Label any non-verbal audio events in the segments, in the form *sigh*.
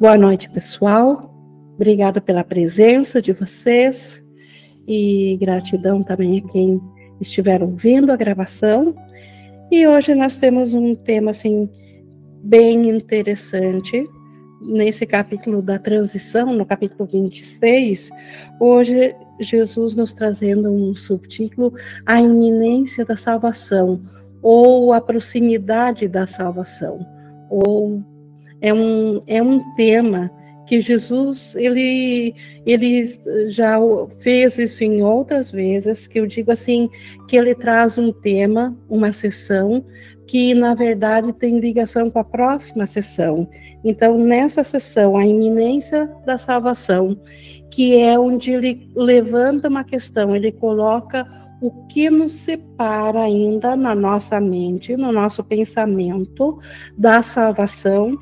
Boa noite, pessoal. Obrigada pela presença de vocês e gratidão também a quem estiver ouvindo a gravação. E hoje nós temos um tema assim bem interessante nesse capítulo da transição, no capítulo 26. Hoje Jesus nos trazendo um subtítulo a iminência da salvação ou a proximidade da salvação ou é um, é um tema que Jesus ele ele já fez isso em outras vezes que eu digo assim que ele traz um tema uma sessão que na verdade tem ligação com a próxima sessão. Então nessa sessão a iminência da salvação que é onde ele levanta uma questão ele coloca o que nos separa ainda na nossa mente no nosso pensamento da salvação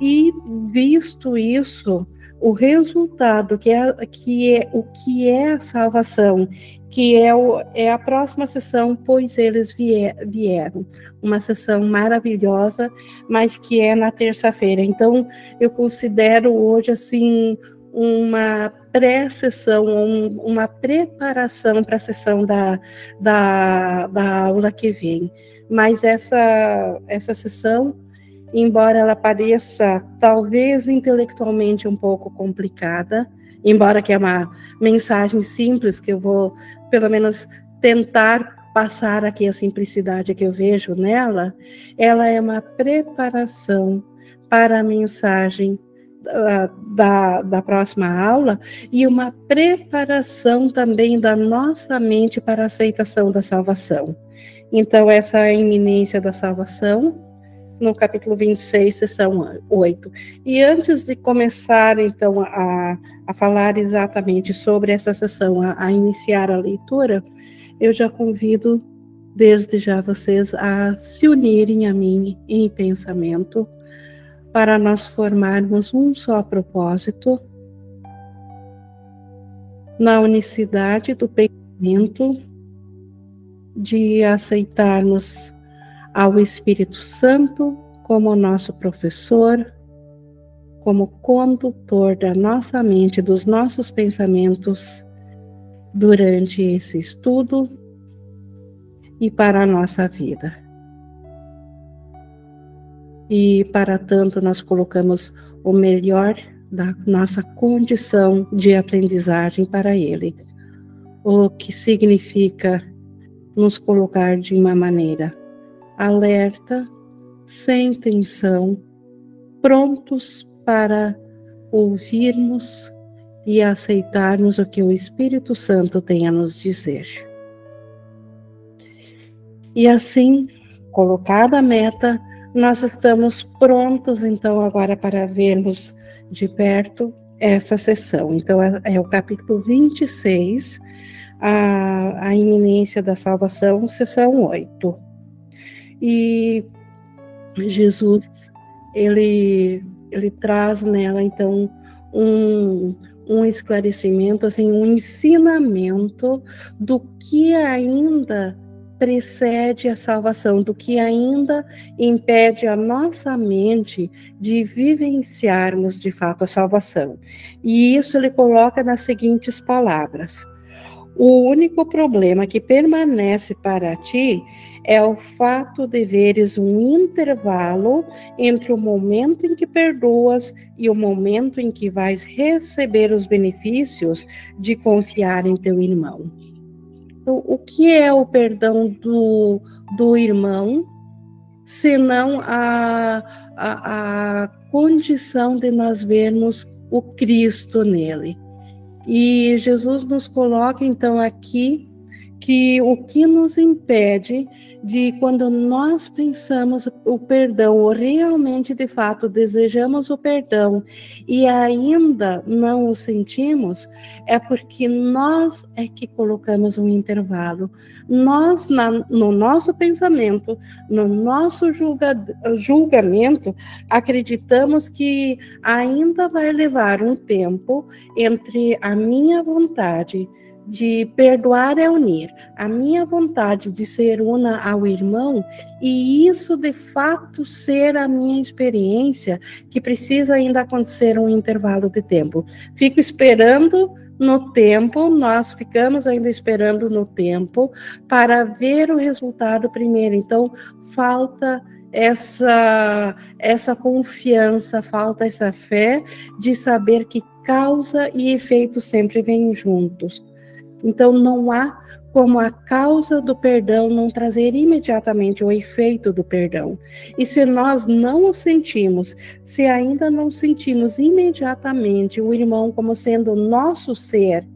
e visto isso, o resultado que é, que é o que é a salvação, que é, o, é a próxima sessão, pois eles vier, vieram. Uma sessão maravilhosa, mas que é na terça-feira. Então, eu considero hoje assim uma pré-sessão, um, uma preparação para a sessão da, da, da aula que vem. Mas essa, essa sessão embora ela pareça talvez intelectualmente um pouco complicada, embora que é uma mensagem simples que eu vou pelo menos tentar passar aqui a simplicidade que eu vejo nela, ela é uma preparação para a mensagem da, da, da, próxima aula e uma preparação também da nossa mente para a aceitação da salvação. Então, essa iminência da salvação no capítulo 26, sessão 8. E antes de começar, então, a, a falar exatamente sobre essa sessão, a, a iniciar a leitura, eu já convido desde já vocês a se unirem a mim em pensamento para nós formarmos um só propósito na unicidade do pensamento de aceitarmos ao Espírito Santo como nosso professor, como condutor da nossa mente, dos nossos pensamentos durante esse estudo e para a nossa vida. E para tanto, nós colocamos o melhor da nossa condição de aprendizagem para Ele, o que significa nos colocar de uma maneira alerta, sem tensão, prontos para ouvirmos e aceitarmos o que o Espírito Santo tem a nos dizer. E assim, colocada a meta, nós estamos prontos então agora para vermos de perto essa sessão. Então é, é o capítulo 26, a, a iminência da salvação, sessão 8. E Jesus, ele, ele traz nela, então, um, um esclarecimento, assim, um ensinamento do que ainda precede a salvação, do que ainda impede a nossa mente de vivenciarmos de fato a salvação. E isso ele coloca nas seguintes palavras: O único problema que permanece para ti é o fato de veres um intervalo entre o momento em que perdoas e o momento em que vais receber os benefícios de confiar em teu irmão. Então, o que é o perdão do, do irmão, senão a, a, a condição de nós vermos o Cristo nele? E Jesus nos coloca então aqui que o que nos impede de quando nós pensamos o perdão, ou realmente de fato desejamos o perdão e ainda não o sentimos, é porque nós é que colocamos um intervalo. Nós, na, no nosso pensamento, no nosso julga, julgamento, acreditamos que ainda vai levar um tempo entre a minha vontade de perdoar é unir a minha vontade de ser una ao irmão e isso de fato ser a minha experiência, que precisa ainda acontecer um intervalo de tempo. Fico esperando no tempo, nós ficamos ainda esperando no tempo para ver o resultado primeiro. Então, falta essa essa confiança, falta essa fé de saber que causa e efeito sempre vêm juntos. Então não há como a causa do perdão não trazer imediatamente o efeito do perdão. E se nós não o sentimos, se ainda não sentimos imediatamente o irmão como sendo nosso ser,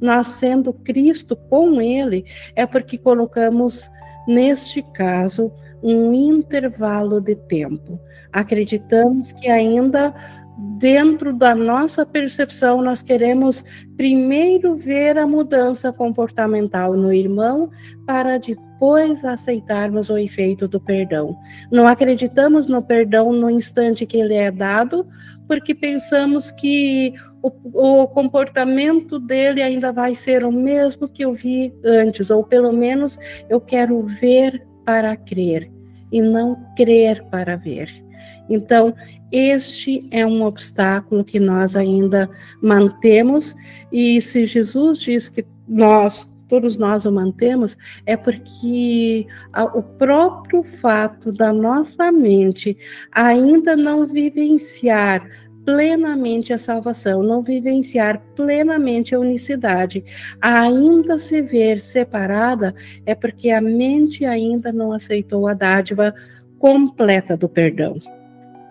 nós sendo Cristo com ele, é porque colocamos, neste caso, um intervalo de tempo. Acreditamos que ainda dentro da nossa percepção, nós queremos primeiro ver a mudança comportamental no irmão para depois aceitarmos o efeito do perdão. Não acreditamos no perdão no instante que ele é dado, porque pensamos que o, o comportamento dele ainda vai ser o mesmo que eu vi antes, ou pelo menos eu quero ver para crer e não crer para ver. Então, este é um obstáculo que nós ainda mantemos, e se Jesus diz que nós, todos nós o mantemos, é porque o próprio fato da nossa mente ainda não vivenciar plenamente a salvação, não vivenciar plenamente a unicidade, ainda se ver separada, é porque a mente ainda não aceitou a dádiva completa do perdão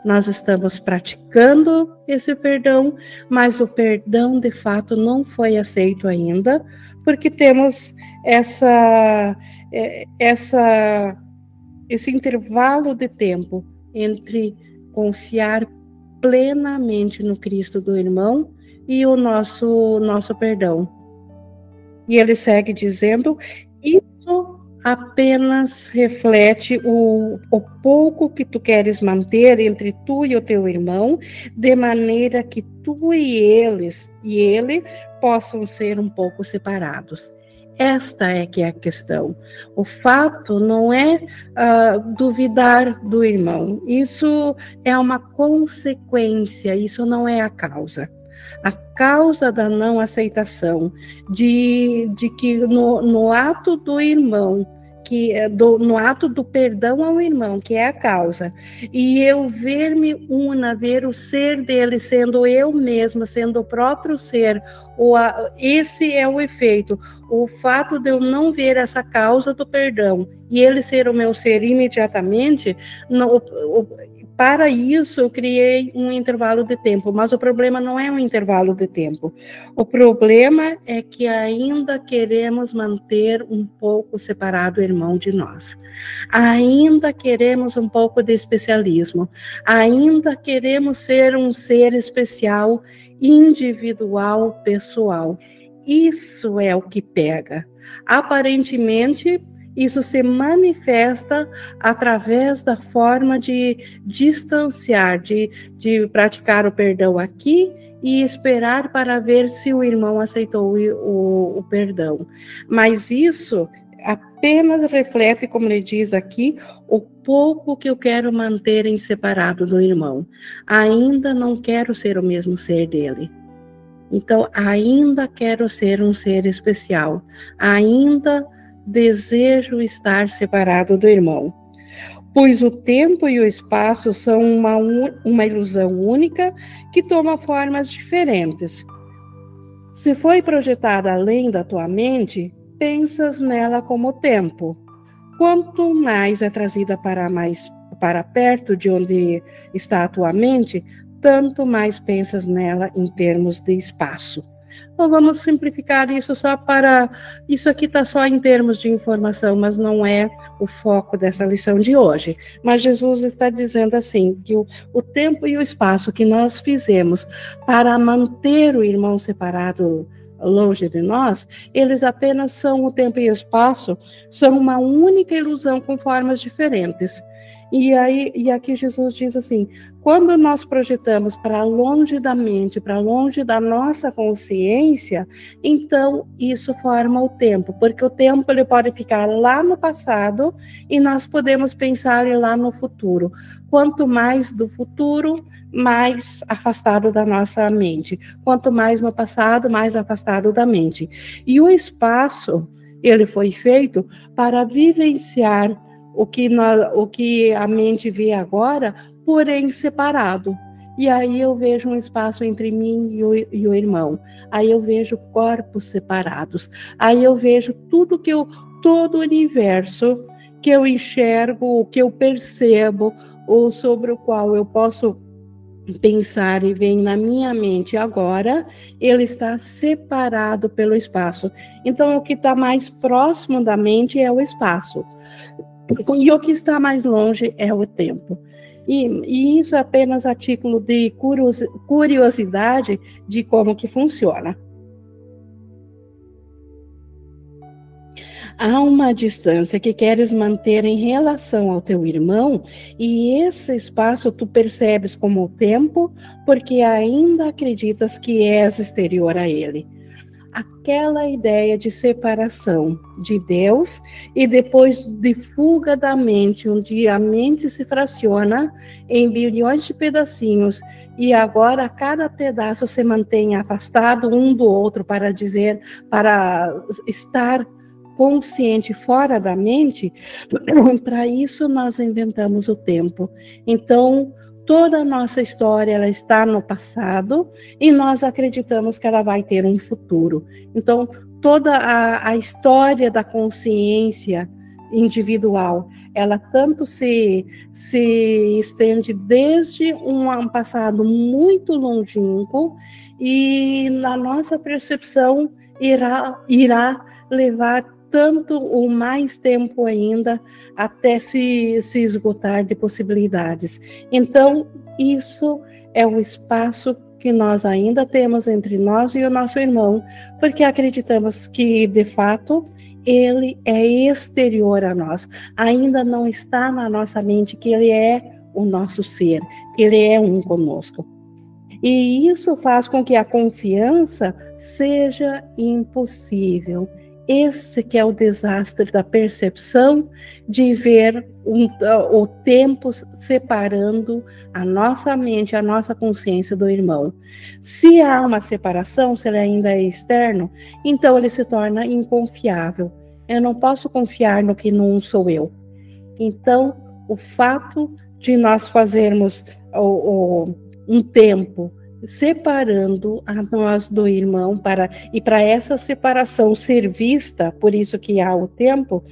nós estamos praticando esse perdão, mas o perdão de fato não foi aceito ainda, porque temos essa, é, essa, esse intervalo de tempo entre confiar plenamente no Cristo do irmão e o nosso, nosso perdão. E ele segue dizendo: Isso apenas reflete o, o pouco que tu queres manter entre tu e o teu irmão, de maneira que tu e eles e ele possam ser um pouco separados. Esta é que é a questão. O fato não é uh, duvidar do irmão. Isso é uma consequência, isso não é a causa a causa da não aceitação, de, de que no, no ato do irmão, que é do, no ato do perdão ao irmão, que é a causa, e eu ver-me una, ver o ser dele sendo eu mesma, sendo o próprio ser, o, a, esse é o efeito. O fato de eu não ver essa causa do perdão e ele ser o meu ser imediatamente, o, para isso, eu criei um intervalo de tempo, mas o problema não é um intervalo de tempo. O problema é que ainda queremos manter um pouco separado o irmão de nós. Ainda queremos um pouco de especialismo. Ainda queremos ser um ser especial, individual, pessoal. Isso é o que pega. Aparentemente, isso se manifesta através da forma de distanciar, de, de praticar o perdão aqui e esperar para ver se o irmão aceitou o, o, perdão. Mas isso apenas reflete, como ele diz aqui, o pouco que eu quero manter em separado do irmão. Ainda não quero ser o mesmo ser dele. Então, ainda quero ser um ser especial. Ainda desejo estar separado do irmão, pois o tempo e o espaço são uma, uma ilusão única que toma formas diferentes. Se foi projetada além da tua mente, pensas nela como tempo. Quanto mais é trazida para mais para perto de onde está a tua mente, tanto mais pensas nela em termos de espaço. Ou vamos simplificar isso só para. Isso aqui está só em termos de informação, mas não é o foco dessa lição de hoje. Mas Jesus está dizendo assim: que o, o tempo e o espaço que nós fizemos para manter o irmão separado longe de nós, eles apenas são o tempo e o espaço, são uma única ilusão com formas diferentes. E aí e aqui Jesus diz assim: quando nós projetamos para longe da mente, para longe da nossa consciência, então isso forma o tempo, porque o tempo ele pode ficar lá no passado e nós podemos pensar lá no futuro. Quanto mais do futuro, mais afastado da nossa mente. Quanto mais no passado, mais afastado da mente. E o espaço, ele foi feito para vivenciar o que, o que a mente vê agora, porém separado. E aí eu vejo um espaço entre mim e o, e o, irmão. Aí eu vejo corpos separados. Aí eu vejo tudo que eu, todo o universo que eu enxergo, o que eu percebo, ou sobre o qual eu posso pensar e vem na minha mente agora, ele está separado pelo espaço. Então, o que está mais próximo da mente é o espaço. E o que está mais longe é o tempo. E, e isso é apenas a título de curiosidade de como que funciona. Há uma distância que queres manter em relação ao teu irmão, e esse espaço tu percebes como o tempo, porque ainda acreditas que és exterior a ele aquela ideia de separação de Deus e depois de fuga da mente, onde a mente se fraciona em bilhões de pedacinhos e agora cada pedaço se mantém afastado um do outro para dizer, para estar consciente fora da mente, *clears throat* para isso nós inventamos o tempo. Então, toda a nossa história ela está no passado e nós acreditamos que ela vai ter um futuro. Então, toda a, a história da consciência individual, ela tanto se, se estende desde um passado muito longínquo e na nossa percepção irá, irá levar tanto ou mais tempo ainda até se, se esgotar de possibilidades. Então, isso é o espaço que nós ainda temos entre nós e o nosso irmão, porque acreditamos que, de fato, ele é exterior a nós, ainda não está na nossa mente que ele é o nosso ser, que ele é um conosco. E isso faz com que a confiança seja impossível esse que é o desastre da percepção de ver um, o tempo separando a nossa mente, a nossa consciência do irmão. Se há uma separação, se ele ainda é externo, então ele se torna inconfiável. Eu não posso confiar no que não sou eu. Então, o fato de nós fazermos o, o, um tempo separando a nós do irmão para e para essa separação ser vista, por isso que há o tempo,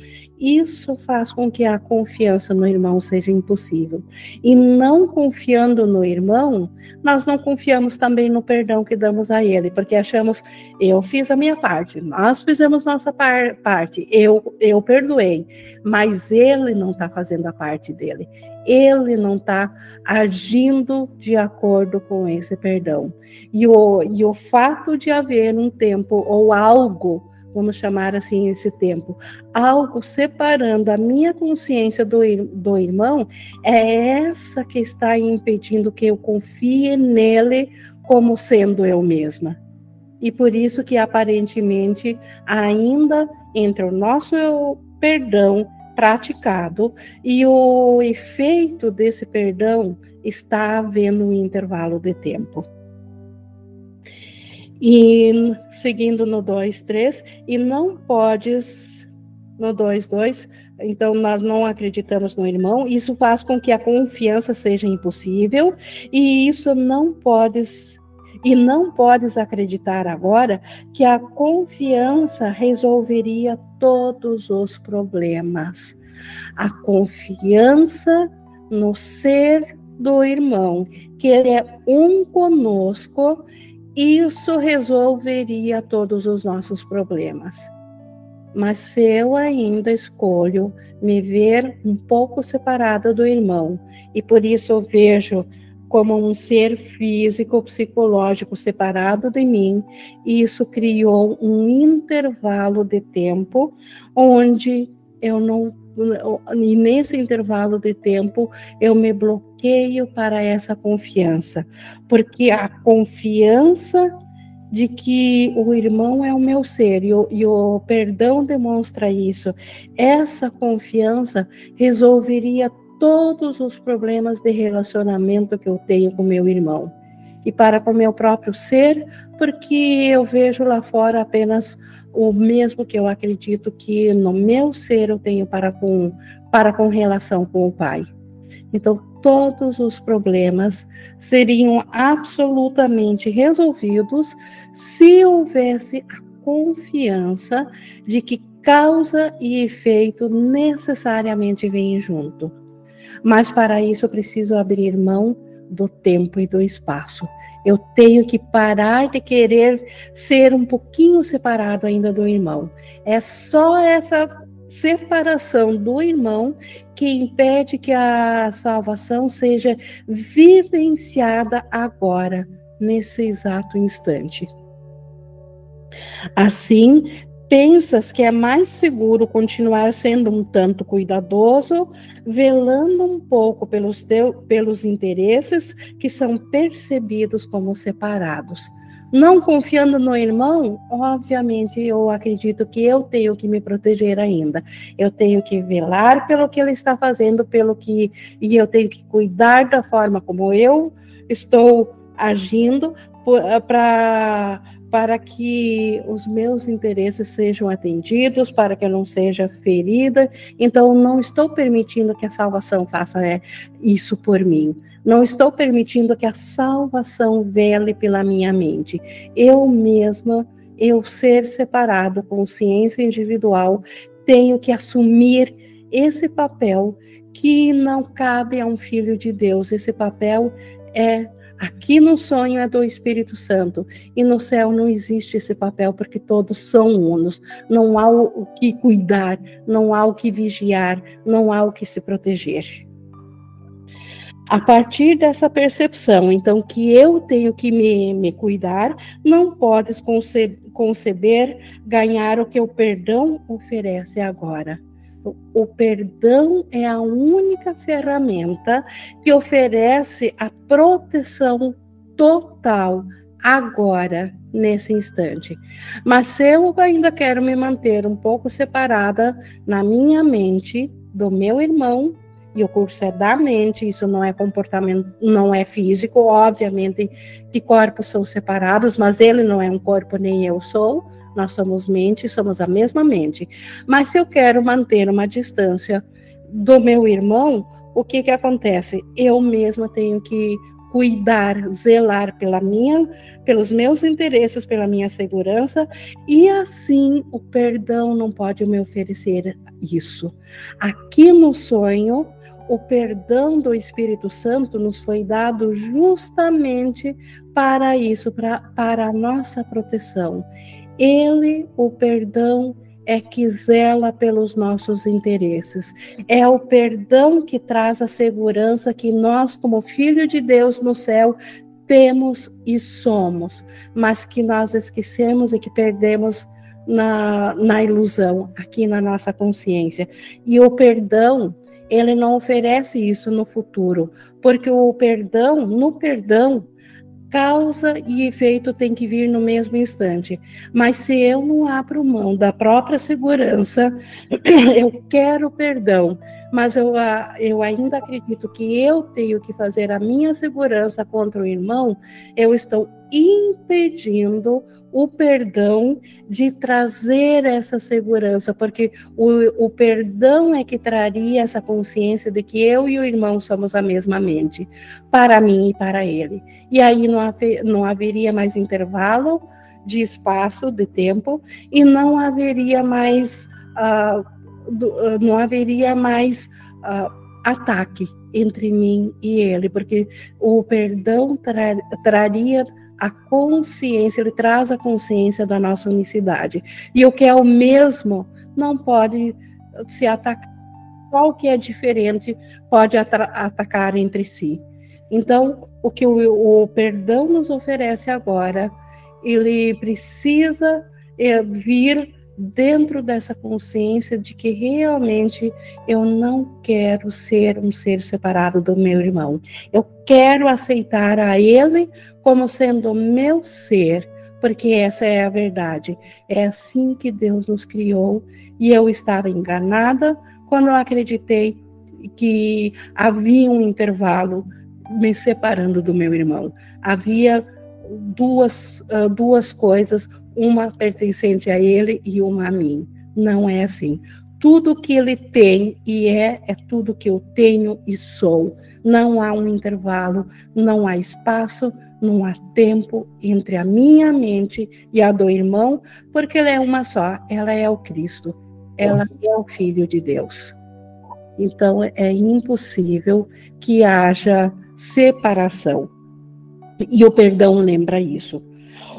isso faz com que a confiança no irmão seja impossível. E não confiando no irmão, nós não confiamos também no perdão que damos a ele, porque achamos, eu fiz a minha parte, nós fizemos nossa par parte, eu, eu perdoei, mas ele não está fazendo a parte dele. Ele não está agindo de acordo com esse perdão. E o, e o fato de haver um tempo ou algo vamos chamar assim esse tempo, algo separando a minha consciência do, do irmão, é essa que está impedindo que eu confie nele como sendo eu mesma. E por isso que aparentemente ainda entre o nosso perdão praticado e o efeito desse perdão está havendo um intervalo de tempo. E seguindo no 2, 3, e não podes, no 2, 2, então nós não acreditamos no irmão, isso faz com que a confiança seja impossível, e isso não podes, e não podes acreditar agora que a confiança resolveria todos os problemas. A confiança no ser do irmão, que ele é um conosco isso resolveria todos os nossos problemas. Mas se eu ainda escolho me ver um pouco separada do irmão, e por isso eu vejo como um ser físico, psicológico separado de mim, isso criou um intervalo de tempo onde eu não e nesse intervalo de tempo eu me bloqueio para essa confiança, porque a confiança de que o irmão é o meu ser e o, e o perdão demonstra isso. Essa confiança resolveria todos os problemas de relacionamento que eu tenho com meu irmão e para com meu próprio ser, porque eu vejo lá fora apenas o mesmo que eu acredito que no meu ser eu tenho para com para com relação com o Pai. Então todos os problemas seriam absolutamente resolvidos se houvesse a confiança de que causa e efeito necessariamente vêm junto. Mas para isso eu preciso abrir mão do tempo e do espaço. Eu tenho que parar de querer ser um pouquinho separado ainda do irmão. É só essa separação do irmão que impede que a salvação seja vivenciada agora, nesse exato instante. Assim, Pensas que é mais seguro continuar sendo um tanto cuidadoso, velando um pouco pelos, teu, pelos interesses que são percebidos como separados. Não confiando no irmão, obviamente eu acredito que eu tenho que me proteger ainda. Eu tenho que velar pelo que ele está fazendo, pelo que e eu tenho que cuidar da forma como eu estou agindo para para que os meus interesses sejam atendidos, para que eu não seja ferida. Então, não estou permitindo que a salvação faça é, isso por mim. Não estou permitindo que a salvação vele pela minha mente. Eu mesma, eu ser separado, consciência individual, tenho que assumir esse papel que não cabe a um filho de Deus. Esse papel é Aqui no sonho é do Espírito Santo e no céu não existe esse papel porque todos são unos. Não há o que cuidar, não há o que vigiar, não há o que se proteger. A partir dessa percepção, então, que eu tenho que me, me cuidar, não podes conceber, conceber ganhar o que o perdão oferece agora. O perdão é a única ferramenta que oferece a proteção total agora, nesse instante. Mas se eu ainda quero me manter um pouco separada na minha mente do meu irmão, e o curso é da mente, isso não é comportamento, não é físico, obviamente que corpos são separados, mas ele não é um corpo, nem eu sou, nós somos mente, somos a mesma mente. Mas se eu quero manter uma distância do meu irmão, o que que acontece? Eu mesma tenho que cuidar, zelar pela minha, pelos meus interesses, pela minha segurança, e assim o perdão não pode me oferecer isso. Aqui no sonho, o perdão do Espírito Santo nos foi dado justamente para isso, para, para a nossa proteção. Ele, o perdão, é que zela pelos nossos interesses. É o perdão que traz a segurança que nós, como filho de Deus no céu, temos e somos, mas que nós esquecemos e que perdemos na, na ilusão, aqui na nossa consciência. E o perdão, ele não oferece isso no futuro, porque o perdão, no perdão, causa e efeito tem que vir no mesmo instante. Mas se eu não abro mão da própria segurança, *clears throat* eu quero perdão, mas eu, eu ainda acredito que eu tenho que fazer a minha segurança contra o irmão, eu estou impedindo o perdão de trazer essa segurança, porque o, o perdão é que traria essa consciência de que eu e o irmão somos a mesma mente, para mim e para ele. E aí não, haver, não haveria mais intervalo de espaço, de tempo, e não haveria mais. Uh, não haveria mais uh, ataque entre mim e ele, porque o perdão tra traria a consciência, ele traz a consciência da nossa unicidade. E o que é o mesmo não pode se atacar. Qual que é diferente pode atacar entre si. Então, o que o, o perdão nos oferece agora, ele precisa é, vir dentro dessa consciência de que realmente eu não quero ser um ser separado do meu irmão. Eu quero aceitar a ele como sendo meu ser, porque essa é a verdade. É assim que Deus nos criou e eu estava enganada quando eu acreditei que havia um intervalo me separando do meu irmão. Havia duas, uh, duas coisas, uma pertencente a ele e uma a mim. Não é assim. Tudo que ele tem e é, é tudo que eu tenho e sou. Não há um intervalo, não há espaço, não há tempo entre a minha mente e a do irmão, porque ela é uma só, ela é o Cristo, ela é o Filho de Deus. Então é impossível que haja separação. E o perdão lembra isso.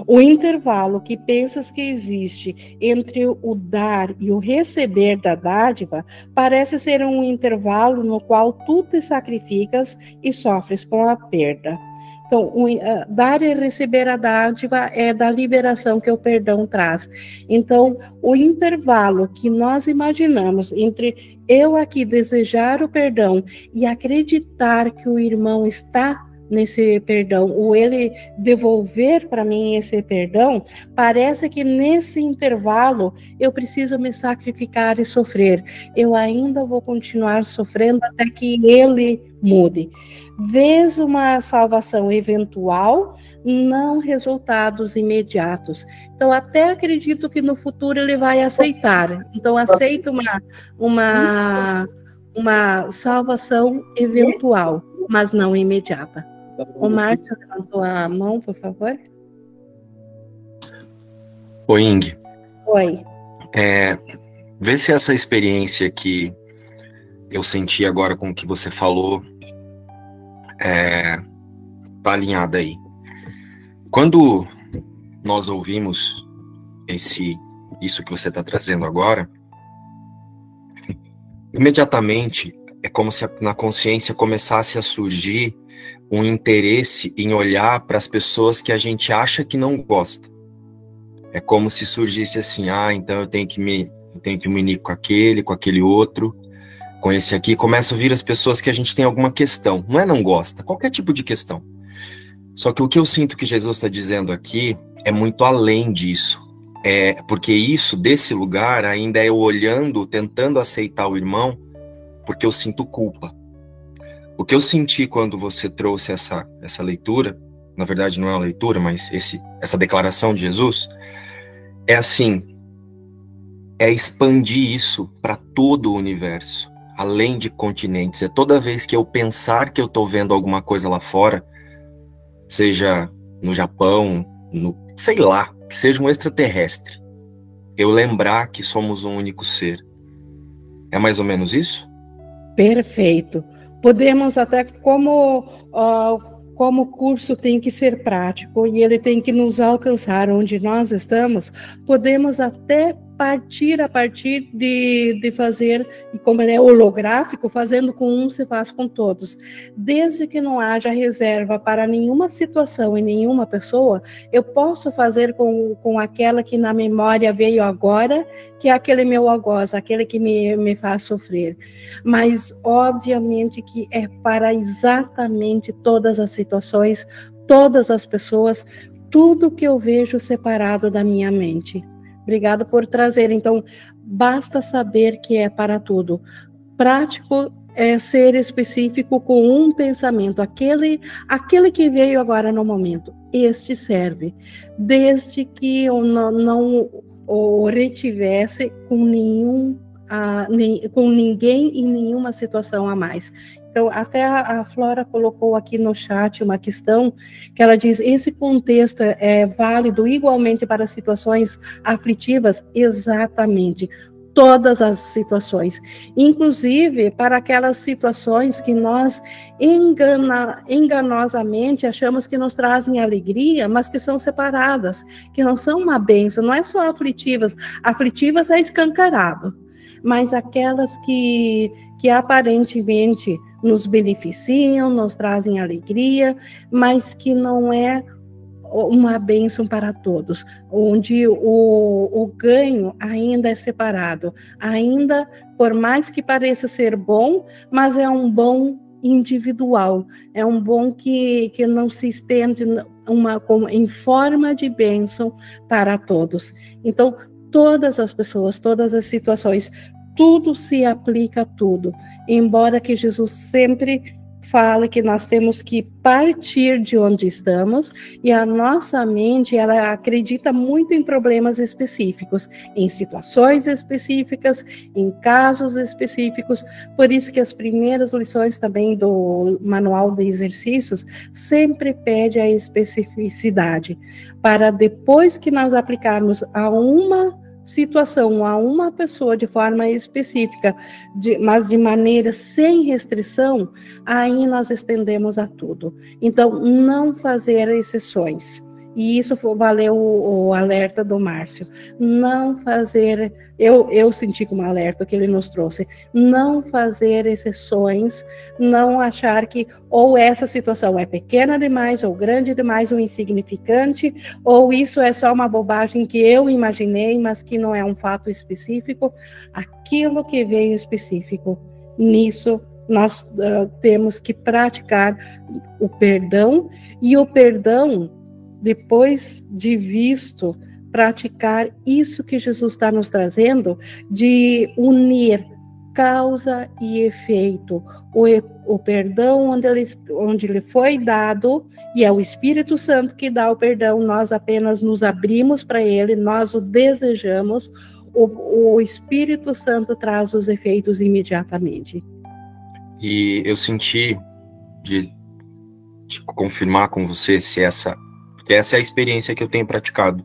O intervalo que pensas que existe entre o dar e o receber da dádiva parece ser um intervalo no qual tu te sacrificas e sofres com a perda. Então, o, uh, dar e receber a dádiva é da liberação que o perdão traz. Então, o intervalo que nós imaginamos entre eu aqui desejar o perdão e acreditar que o irmão está nesse perdão, ou ele devolver para mim esse perdão, parece que nesse intervalo eu preciso me sacrificar e sofrer. Eu ainda vou continuar sofrendo até que ele mude. Vês uma salvação eventual, não resultados imediatos. Então, até acredito que no futuro ele vai aceitar. Então, aceita uma, uma, uma salvação eventual, mas não imediata. O Márcio levantou a mão, por favor. Oi, Ing. Oi. É, vê se essa experiência que eu senti agora com o que você falou é, tá alinhada aí. Quando nós ouvimos esse isso que você está trazendo agora, imediatamente é como se na consciência começasse a surgir um interesse em olhar para as pessoas que a gente acha que não gosta. É como se surgisse assim, ah, então eu tenho que me, eu tenho que me unir com aquele, com aquele outro, com esse aqui. Começa a vir as pessoas que a gente tem alguma questão. Não é não gosta, qualquer tipo de questão. Só que o que eu sinto que Jesus está dizendo aqui é muito além disso. É porque isso desse lugar ainda é eu olhando, tentando aceitar o irmão, porque eu sinto culpa. O que eu senti quando você trouxe essa, essa leitura, na verdade não é uma leitura, mas esse, essa declaração de Jesus, é assim: é expandir isso para todo o universo, além de continentes. É toda vez que eu pensar que eu estou vendo alguma coisa lá fora, seja no Japão, no sei lá, que seja um extraterrestre, eu lembrar que somos um único ser. É mais ou menos isso? Perfeito. Podemos até como uh, como o curso tem que ser prático e ele tem que nos alcançar onde nós estamos, podemos até partir a partir de, de fazer, e como ele é holográfico, fazendo com um se faz com todos. Desde que não haja reserva para nenhuma situação e nenhuma pessoa, eu posso fazer com, com aquela que na memória veio agora, que é aquele meu algoz, aquele que me, me faz sofrer. Mas, obviamente, que é para exatamente todas as situações, todas as pessoas, tudo que eu vejo separado da minha mente. Obrigado por trazer. Então, basta saber que é para tudo. Prático é ser específico com um pensamento, aquele, aquele que veio agora no momento. Este serve, desde que eu não, não o retivesse com nenhum, a, nem, com ninguém em nenhuma situação a mais. Então, até a, a, Flora colocou aqui no chat uma questão que ela diz: esse contexto é, válido igualmente para situações aflitivas? Exatamente. Todas as situações, inclusive para aquelas situações que nós engana, enganosamente achamos que nos trazem alegria, mas que são separadas, que não são uma bênção, não é só aflitivas, aflitivas é escancarado, mas aquelas que, que aparentemente nos beneficiam, nos trazem alegria, mas que não é uma bênção para todos, onde o, o ganho ainda é separado, ainda por mais que pareça ser bom, mas é um bom individual, é um bom que, que não se estende uma, em forma de bênção para todos. Então, todas as pessoas, todas as situações, tudo se aplica a tudo, embora que Jesus sempre fala que nós temos que partir de onde estamos e a nossa mente ela acredita muito em problemas específicos, em situações específicas, em casos específicos. Por isso que as primeiras lições também do manual de exercícios sempre pede a especificidade para depois que nós aplicarmos a uma situação a uma pessoa de forma específica, de, mas de maneira sem restrição, aí nós estendemos a tudo. Então, não fazer exceções. E isso valeu o, o, alerta do Márcio. Não fazer, eu, eu senti como alerta que ele nos trouxe, não fazer exceções, não achar que ou essa situação é pequena demais, ou grande demais, ou insignificante, ou isso é só uma bobagem que eu imaginei, mas que não é um fato específico. Aquilo que veio específico, nisso nós uh, temos que praticar o perdão, e o perdão depois de visto praticar isso que Jesus está nos trazendo, de unir causa e efeito, o, o perdão onde ele, onde ele foi dado, e é o Espírito Santo que dá o perdão, nós apenas nos abrimos para ele, nós o desejamos, o, o Espírito Santo traz os efeitos imediatamente. E eu senti de, de confirmar com você se essa essa é a experiência que eu tenho praticado.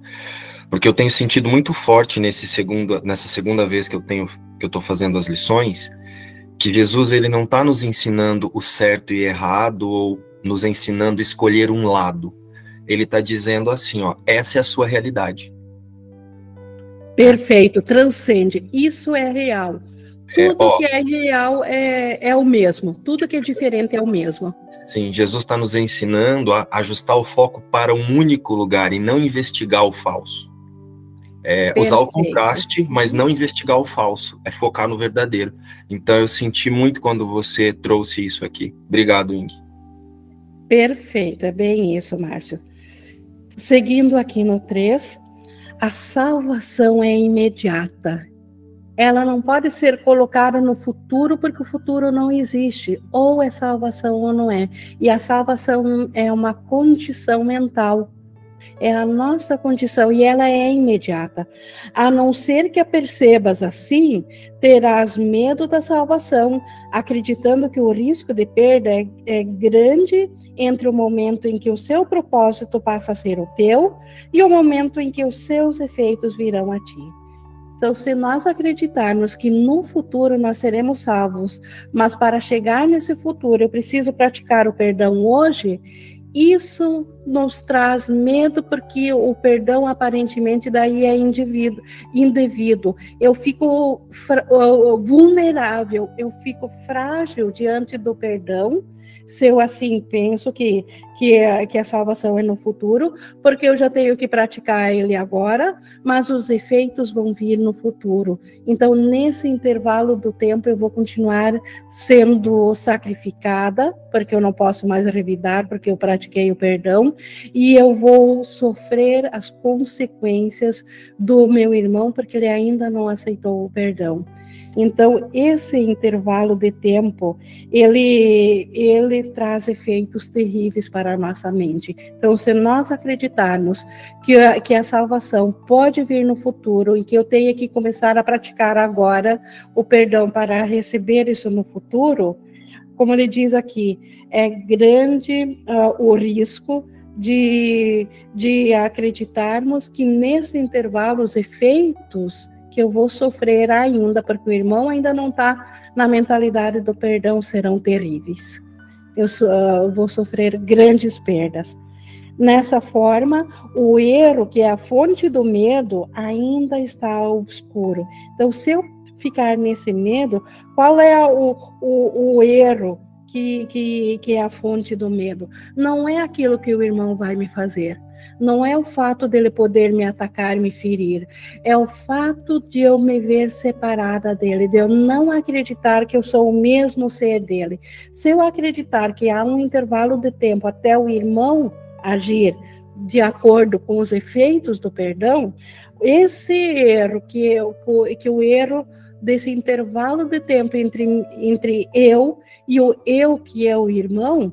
Porque eu tenho sentido muito forte nesse segundo, nessa segunda vez que eu tenho que eu estou fazendo as lições, que Jesus ele não está nos ensinando o certo e errado ou nos ensinando a escolher um lado. Ele está dizendo assim, ó, essa é a sua realidade. Perfeito, transcende. Isso é real. É, Tudo é, ó, que é real é, é o mesmo. Tudo que é diferente é o mesmo. Sim, Jesus está nos ensinando a ajustar o foco para um único lugar e não investigar o falso. É, usar o contraste, mas não investigar o falso. É focar no verdadeiro. Então eu senti muito quando você trouxe isso aqui. Obrigado, Ing. Perfeito, é bem isso, Márcio. Seguindo aqui no 3, a salvação é imediata ela não pode ser colocada no futuro porque o futuro não existe, ou é salvação ou não é. E a salvação é uma condição mental. É a nossa condição e ela é imediata. A não ser que a percebas assim, terás medo da salvação, acreditando que o risco de perda é, é grande entre o momento em que o seu propósito passa a ser o teu e o momento em que os seus efeitos virão a ti. Então, se nós acreditarmos que no futuro nós seremos salvos, mas para chegar nesse futuro eu preciso praticar o perdão hoje, isso nos traz medo porque o perdão aparentemente daí é indivíduo, indevido. Eu fico vulnerável, eu fico frágil diante do perdão se eu assim penso que, que, é, que a salvação é no futuro, porque eu já tenho que praticar ele agora, mas os efeitos vão vir no futuro. Então, nesse intervalo do tempo, eu vou continuar sendo sacrificada, porque eu não posso mais revidar, porque eu pratiquei o perdão, e eu vou sofrer as consequências do meu irmão, porque ele ainda não aceitou o perdão. Então, esse intervalo de tempo, ele, ele traz efeitos terríveis para a nossa mente. Então, se nós acreditarmos que a, que a salvação pode vir no futuro e que eu tenha que começar a praticar agora o perdão para receber isso no futuro, como ele diz aqui, é grande uh, o risco de, de acreditarmos que nesse intervalo os efeitos que eu vou sofrer ainda, porque o irmão ainda não está na mentalidade do perdão, serão terríveis. Eu uh, vou sofrer grandes perdas. Nessa forma, o erro, que é a fonte do medo, ainda está obscuro. Então, se eu ficar nesse medo, qual é o, o, o erro que, que, que é a fonte do medo. Não é aquilo que o irmão vai me fazer. Não é o fato dele poder me atacar, me ferir. É o fato de eu me ver separada dele, de eu não acreditar que eu sou o mesmo ser dele. Se eu acreditar que há um intervalo de tempo até o irmão agir de acordo com os efeitos do perdão, esse erro que, eu, que o erro desse intervalo de tempo entre, entre eu e o eu que é o irmão,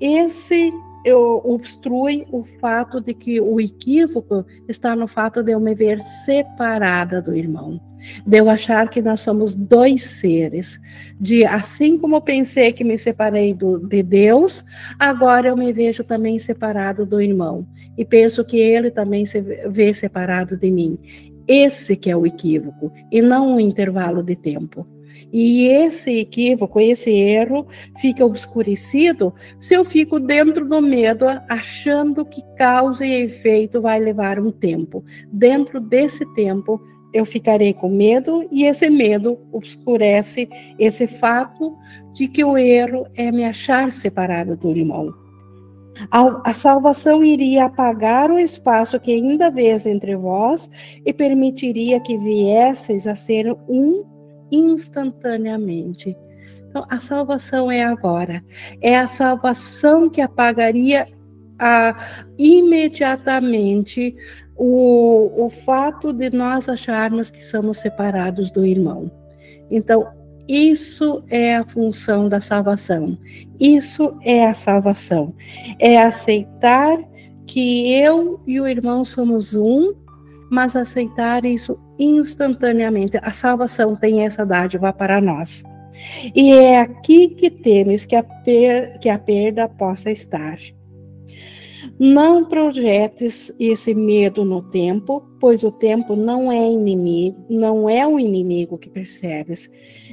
esse obstrui o fato de que o equívoco está no fato de eu me ver separada do irmão, de eu achar que nós somos dois seres, de assim como pensei que me separei do, de Deus, agora eu me vejo também separado do irmão e penso que ele também se vê separado de mim. Esse que é o equívoco e não o intervalo de tempo. E esse equívoco, esse erro fica obscurecido se eu fico dentro do medo, achando que causa e efeito vai levar um tempo. Dentro desse tempo, eu ficarei com medo e esse medo obscurece esse fato de que o erro é me achar separado do irmão. A, a, salvação iria apagar o espaço que ainda vês entre vós e permitiria que viesseis a ser um instantaneamente. Então, a salvação é agora. É a salvação que apagaria a, imediatamente o, o fato de nós acharmos que somos separados do irmão. Então, isso é a função da salvação. Isso é a salvação. É aceitar que eu e o irmão somos um, mas aceitar isso instantaneamente. A salvação tem essa dádiva para nós. E é aqui que temos que a, per que a perda possa estar. Não projetes esse medo no tempo, pois o tempo não é inimigo, não é o inimigo que percebes.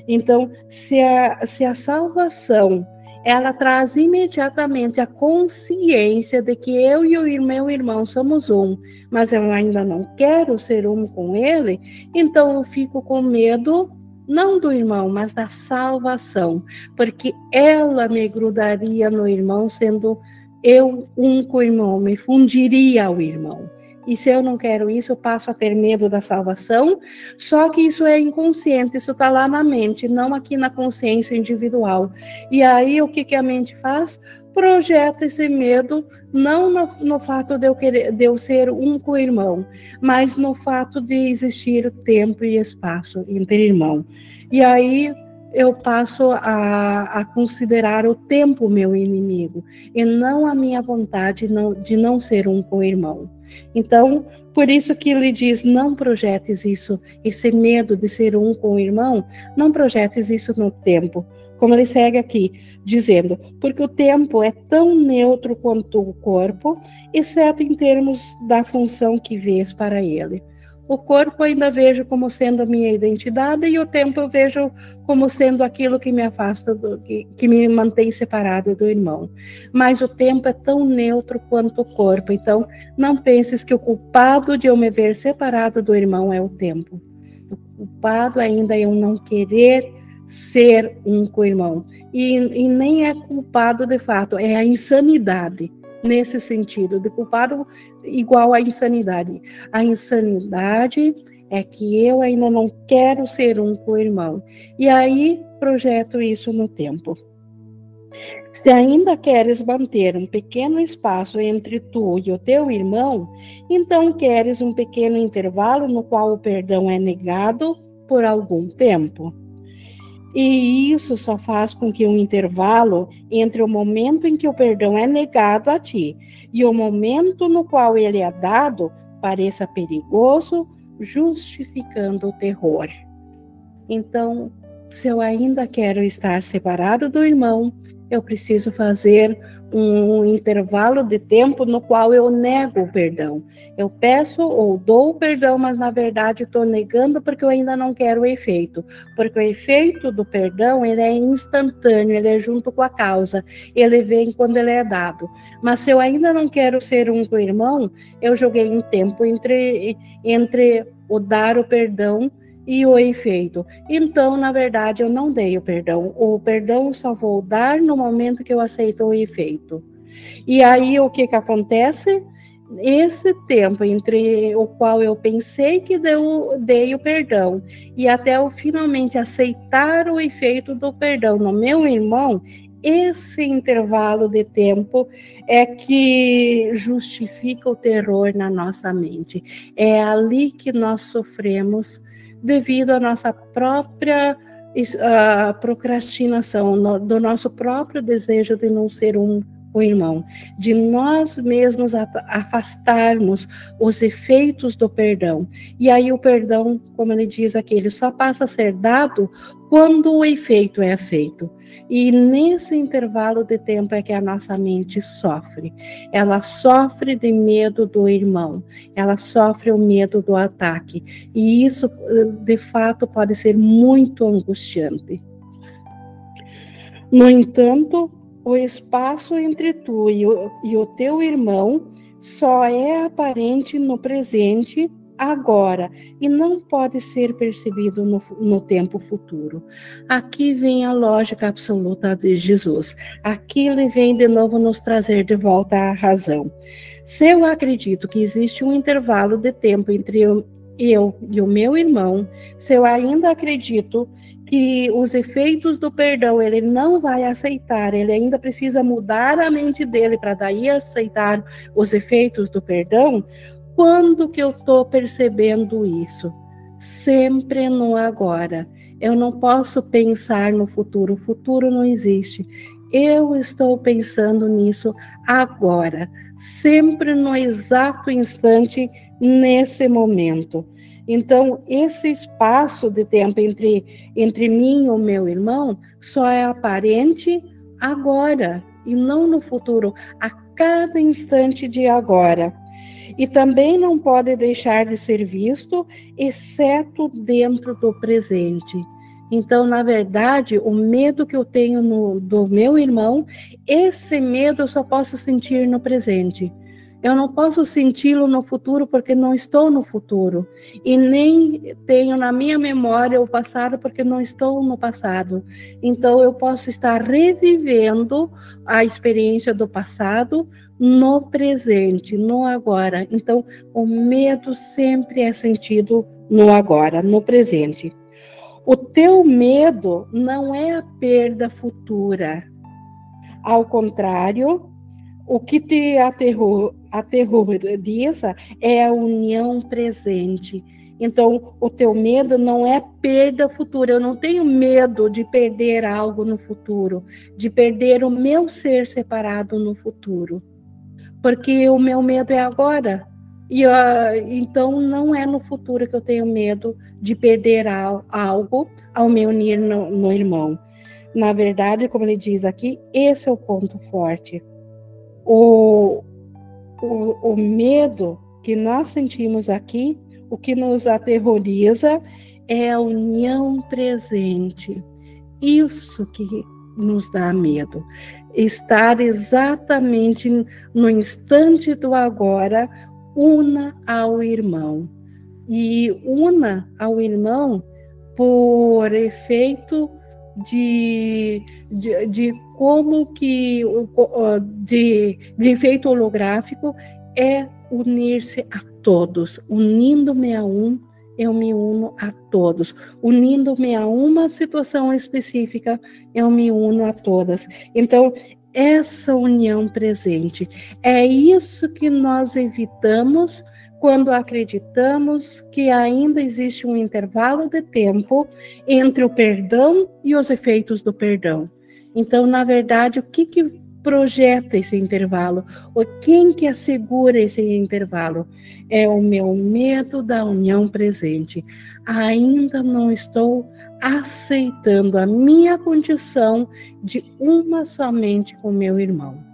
Então, se a, se a salvação ela traz imediatamente a consciência de que eu e o meu irmão somos um, mas eu ainda não quero ser um com ele, então eu fico com medo não do irmão, mas da salvação, porque ela me grudaria no irmão, sendo eu um com o irmão, me fundiria ao irmão. E se eu não quero isso, eu passo a ter medo da salvação. Só que isso é inconsciente, isso está lá na mente, não aqui na consciência individual. E aí o que, que a mente faz? Projeta esse medo não no, no fato de eu, querer, de eu ser um com o irmão, mas no fato de existir tempo e espaço entre irmão. E aí eu passo a, a, considerar o tempo meu inimigo e não a minha vontade não, de não ser um com o irmão. Então, por isso que ele diz: não projetes isso, esse medo de ser um com o irmão, não projetes isso no tempo. Como ele segue aqui, dizendo: porque o tempo é tão neutro quanto o corpo, exceto em termos da função que vês para ele. O corpo ainda vejo como sendo a minha identidade e o tempo eu vejo como sendo aquilo que me afasta, do, que, que me mantém separado do irmão. Mas o tempo é tão neutro quanto o corpo, então não penses que o culpado de eu me ver separado do irmão é o tempo. O culpado ainda é eu não querer ser um com o irmão. E, e nem é culpado de fato, é a insanidade nesse sentido, de culpado igual à insanidade. A insanidade é que eu ainda não quero ser um com o irmão. E aí projeto isso no tempo. Se ainda queres manter um pequeno espaço entre tu e o teu irmão, então queres um pequeno intervalo no qual o perdão é negado por algum tempo. E isso só faz com que um intervalo entre o momento em que o perdão é negado a ti e o momento no qual ele é dado pareça perigoso, justificando o terror. Então, se eu ainda quero estar separado do irmão, eu preciso fazer um intervalo de tempo no qual eu nego o perdão. Eu peço ou dou o perdão, mas na verdade estou negando porque eu ainda não quero o efeito. Porque o efeito do perdão ele é instantâneo, ele é junto com a causa, ele vem quando ele é dado. Mas se eu ainda não quero ser um com o irmão, eu joguei um tempo entre, entre o dar o perdão e o efeito. Então, na verdade, eu não dei o perdão. O perdão só vou dar no momento que eu aceito o efeito. E aí o que que acontece? Esse tempo entre o qual eu pensei que deu, dei o perdão e até eu finalmente aceitar o efeito do perdão no meu irmão, esse intervalo de tempo é que justifica o terror na nossa mente. É ali que nós sofremos devido à nossa própria uh, procrastinação, no, do nosso próprio desejo de não ser um o irmão, de nós mesmos afastarmos os efeitos do perdão. E aí o perdão, como ele diz aqui, ele só passa a ser dado quando o efeito é aceito. E nesse intervalo de tempo é que a nossa mente sofre. Ela sofre de medo do irmão, ela sofre o medo do ataque. E isso, de fato, pode ser muito angustiante. No entanto, o espaço entre tu e o, e o teu irmão só é aparente no presente agora e não pode ser percebido no, no, tempo futuro. Aqui vem a lógica absoluta de Jesus. Aqui ele vem de novo nos trazer de volta à razão. Se eu acredito que existe um intervalo de tempo entre eu, eu e o meu irmão, se eu ainda acredito que os efeitos do perdão ele não vai aceitar, ele ainda precisa mudar a mente dele para daí aceitar os efeitos do perdão. Quando que eu estou percebendo isso? Sempre no agora. Eu não posso pensar no futuro, o futuro não existe. Eu estou pensando nisso agora, sempre no exato instante, nesse momento. Então, esse espaço de tempo entre, entre mim e o meu irmão só é aparente agora e não no futuro, a cada instante de agora. E também não pode deixar de ser visto, exceto dentro do presente. Então, na verdade, o medo que eu tenho no, do meu irmão, esse medo eu só posso sentir no presente. Eu não posso senti-lo no futuro porque não estou no futuro. E nem tenho na minha memória o passado porque não estou no passado. Então eu posso estar revivendo a experiência do passado no presente, no agora. Então o medo sempre é sentido no agora, no presente. O teu medo não é a perda futura. Ao contrário, o que te aterrou, aterroriza é a união presente. Então, o teu medo não é perda futura. Eu não tenho medo de perder algo no futuro, de perder o meu ser separado no futuro. Porque o meu medo é agora. E uh, então não é no futuro que eu tenho medo de perder algo ao me unir no, no irmão. Na verdade, como ele diz aqui, esse é o ponto forte. O, o, o medo que nós sentimos aqui, o que nos aterroriza é a união presente. Isso que nos dá medo. Estar exatamente no instante do agora, una ao irmão. E una ao irmão por efeito de, de, de como que de, de efeito holográfico é unir-se a todos. Unindo-me a um, eu me uno a todos. Unindo-me a uma situação específica, eu me uno a todas. Então, essa união presente é isso que nós evitamos quando acreditamos que ainda existe um intervalo de tempo entre o perdão e os efeitos do perdão. Então, na verdade, o que, que projeta esse intervalo? Ou quem que assegura esse intervalo? É o meu medo da união presente. Ainda não estou aceitando a minha condição de uma somente com meu irmão.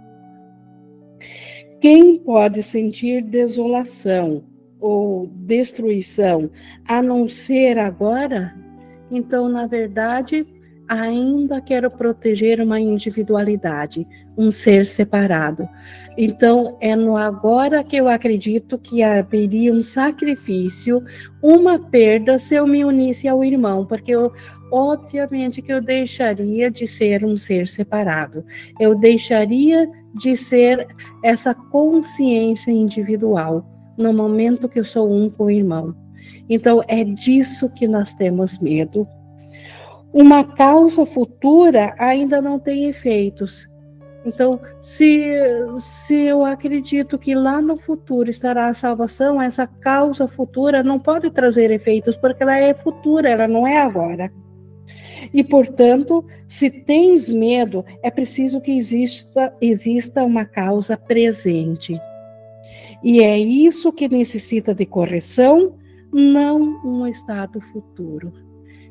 Quem pode sentir desolação ou destruição a não ser agora? Então, na verdade, ainda quero proteger uma individualidade, um ser separado. Então, é no agora que eu acredito que haveria um sacrifício, uma perda se eu me unisse ao irmão, porque eu, obviamente que eu deixaria de ser um ser separado. Eu deixaria de ser essa consciência individual no momento que eu sou um com o irmão. Então, é disso que nós temos medo. Uma causa futura ainda não tem efeitos. Então, se, se eu acredito que lá no futuro estará a salvação, essa causa futura não pode trazer efeitos, porque ela é futura, ela não é agora. E, portanto, se tens medo, é preciso que exista, exista uma causa presente. E é isso que necessita de correção, não um estado futuro.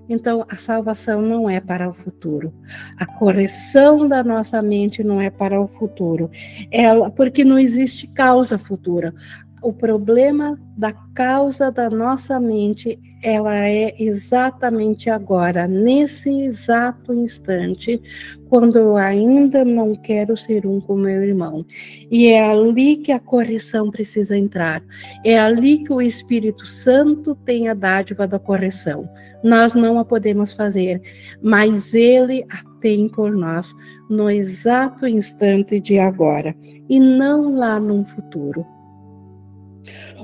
Então, a salvação não é para o futuro. A correção da nossa mente não é para o futuro. Ela, porque não existe causa futura o problema da causa da nossa mente, ela é exatamente agora, nesse exato instante, quando eu ainda não quero ser um com meu irmão. E é ali que a correção precisa entrar. É ali que o Espírito Santo tem a dádiva da correção. Nós não a podemos fazer, mas ele a tem por nós no exato instante de agora e não lá num futuro.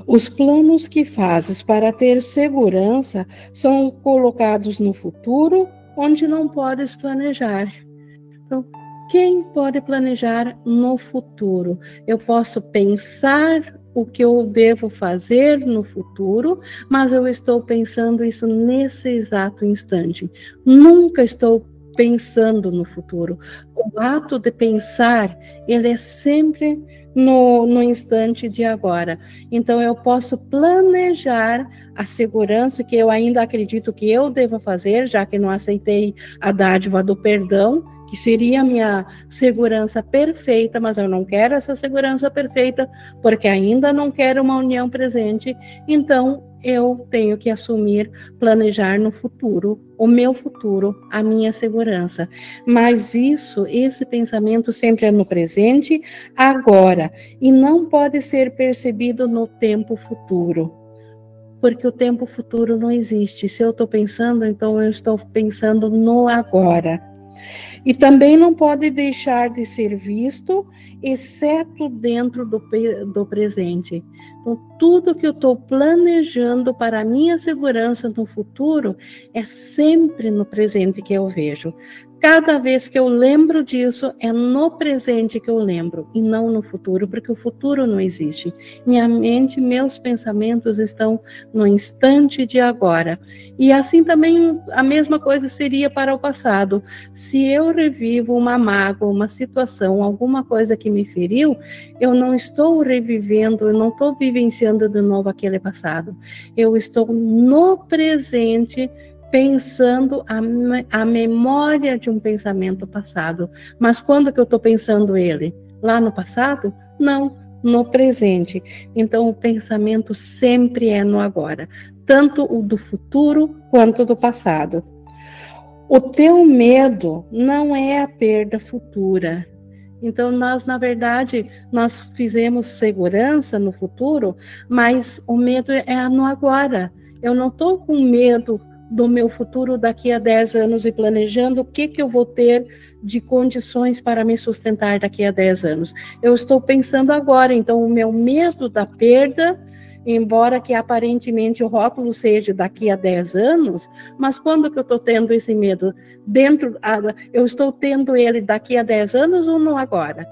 Os planos que fazes para ter segurança são colocados no futuro, onde não podes planejar. Então, quem pode planejar no futuro? Eu posso pensar o que eu devo fazer no futuro, mas eu estou pensando isso nesse exato instante. Nunca estou pensando no futuro. O ato de pensar, ele é sempre no, no instante de agora. Então, eu posso planejar a segurança que eu ainda acredito que eu devo fazer, já que não aceitei a dádiva do perdão, que seria a minha segurança perfeita, mas eu não quero essa segurança perfeita, porque ainda não quero uma união presente. Então, eu tenho que assumir, planejar no futuro, o meu futuro, a minha segurança. Mas isso, esse pensamento sempre é no presente, agora, e não pode ser percebido no tempo futuro. Porque o tempo futuro não existe. Se eu estou pensando, então eu estou pensando no agora. E também não pode deixar de ser visto, exceto dentro do, do presente. Então, tudo que eu estou planejando para a minha segurança no futuro é sempre no presente que eu vejo. Cada vez que eu lembro disso, é no presente que eu lembro e não no futuro, porque o futuro não existe. Minha mente, meus pensamentos estão no instante de agora. E assim também a mesma coisa seria para o passado. Se eu revivo uma mágoa, uma situação, alguma coisa que me feriu, eu não estou revivendo, eu não estou vivenciando de novo aquele passado. Eu estou no presente pensando a, a memória de um pensamento passado. Mas quando que eu estou pensando ele? Lá no passado? Não, no presente. Então o pensamento sempre é no agora, tanto o do futuro quanto do passado. O teu medo não é a perda futura. Então nós, na verdade, nós fizemos segurança no futuro, mas o medo é no agora. Eu não estou com medo do meu futuro daqui a 10 anos e planejando o que, que eu vou ter de condições para me sustentar daqui a 10 anos. Eu estou pensando agora, então o meu medo da perda, embora que aparentemente o rótulo seja daqui a 10 anos, mas quando que eu estou tendo esse medo? Dentro, eu estou tendo ele daqui a 10 anos ou não agora?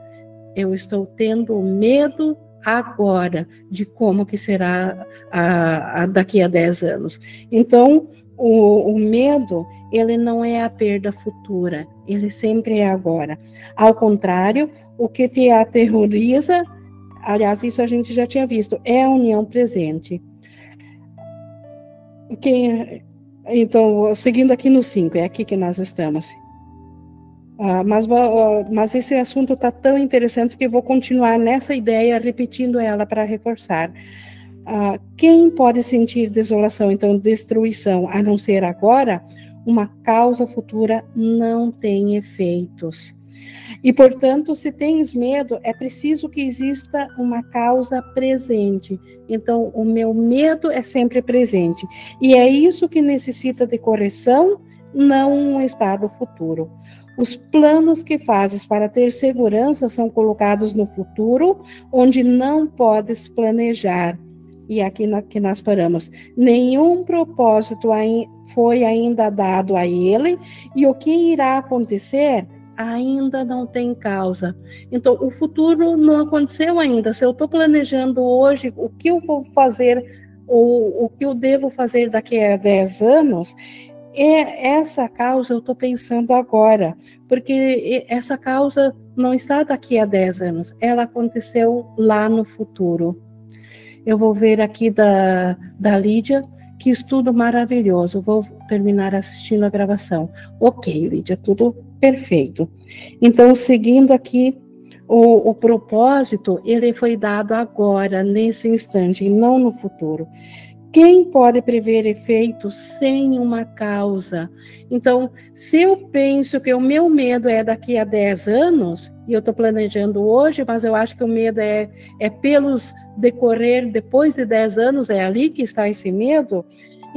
Eu estou tendo medo agora de como que será a, a daqui a 10 anos. Então, o, o medo, ele não é a perda futura, ele sempre é agora. Ao contrário, o que te aterroriza, aliás, isso a gente já tinha visto, é a união presente. Quem, então, seguindo aqui no 5, é aqui que nós estamos. Ah, mas, mas esse assunto está tão interessante que vou continuar nessa ideia, repetindo ela para reforçar. Ah, quem pode sentir desolação, então destruição, a não ser agora? uma causa futura não tem efeitos. E, portanto, se tens medo, é preciso que exista uma causa presente. Então, o meu medo é sempre presente. E é isso que necessita de correção, não um estado futuro. Os planos que fazes para ter segurança são colocados no futuro, onde não podes planejar. E aqui na, que nós paramos. Nenhum propósito foi ainda dado a ele, e o que irá acontecer ainda não tem causa. Então, o futuro não aconteceu ainda. Se eu estou planejando hoje o que eu vou fazer, ou o que eu devo fazer daqui a 10 anos, é essa causa eu estou pensando agora, porque essa causa não está daqui a 10 anos, ela aconteceu lá no futuro. Eu vou ver aqui da, da Lídia, que estudo maravilhoso. Vou terminar assistindo a gravação. Ok, Lídia, tudo perfeito. Então, seguindo aqui, o, o propósito, ele foi dado agora, nesse instante, e não no futuro. Quem pode prever efeitos sem uma causa? Então, se eu penso que o meu medo é daqui a 10 anos, e eu estou planejando hoje, mas eu acho que o medo é, é pelos decorrer depois de 10 anos, é ali que está esse medo,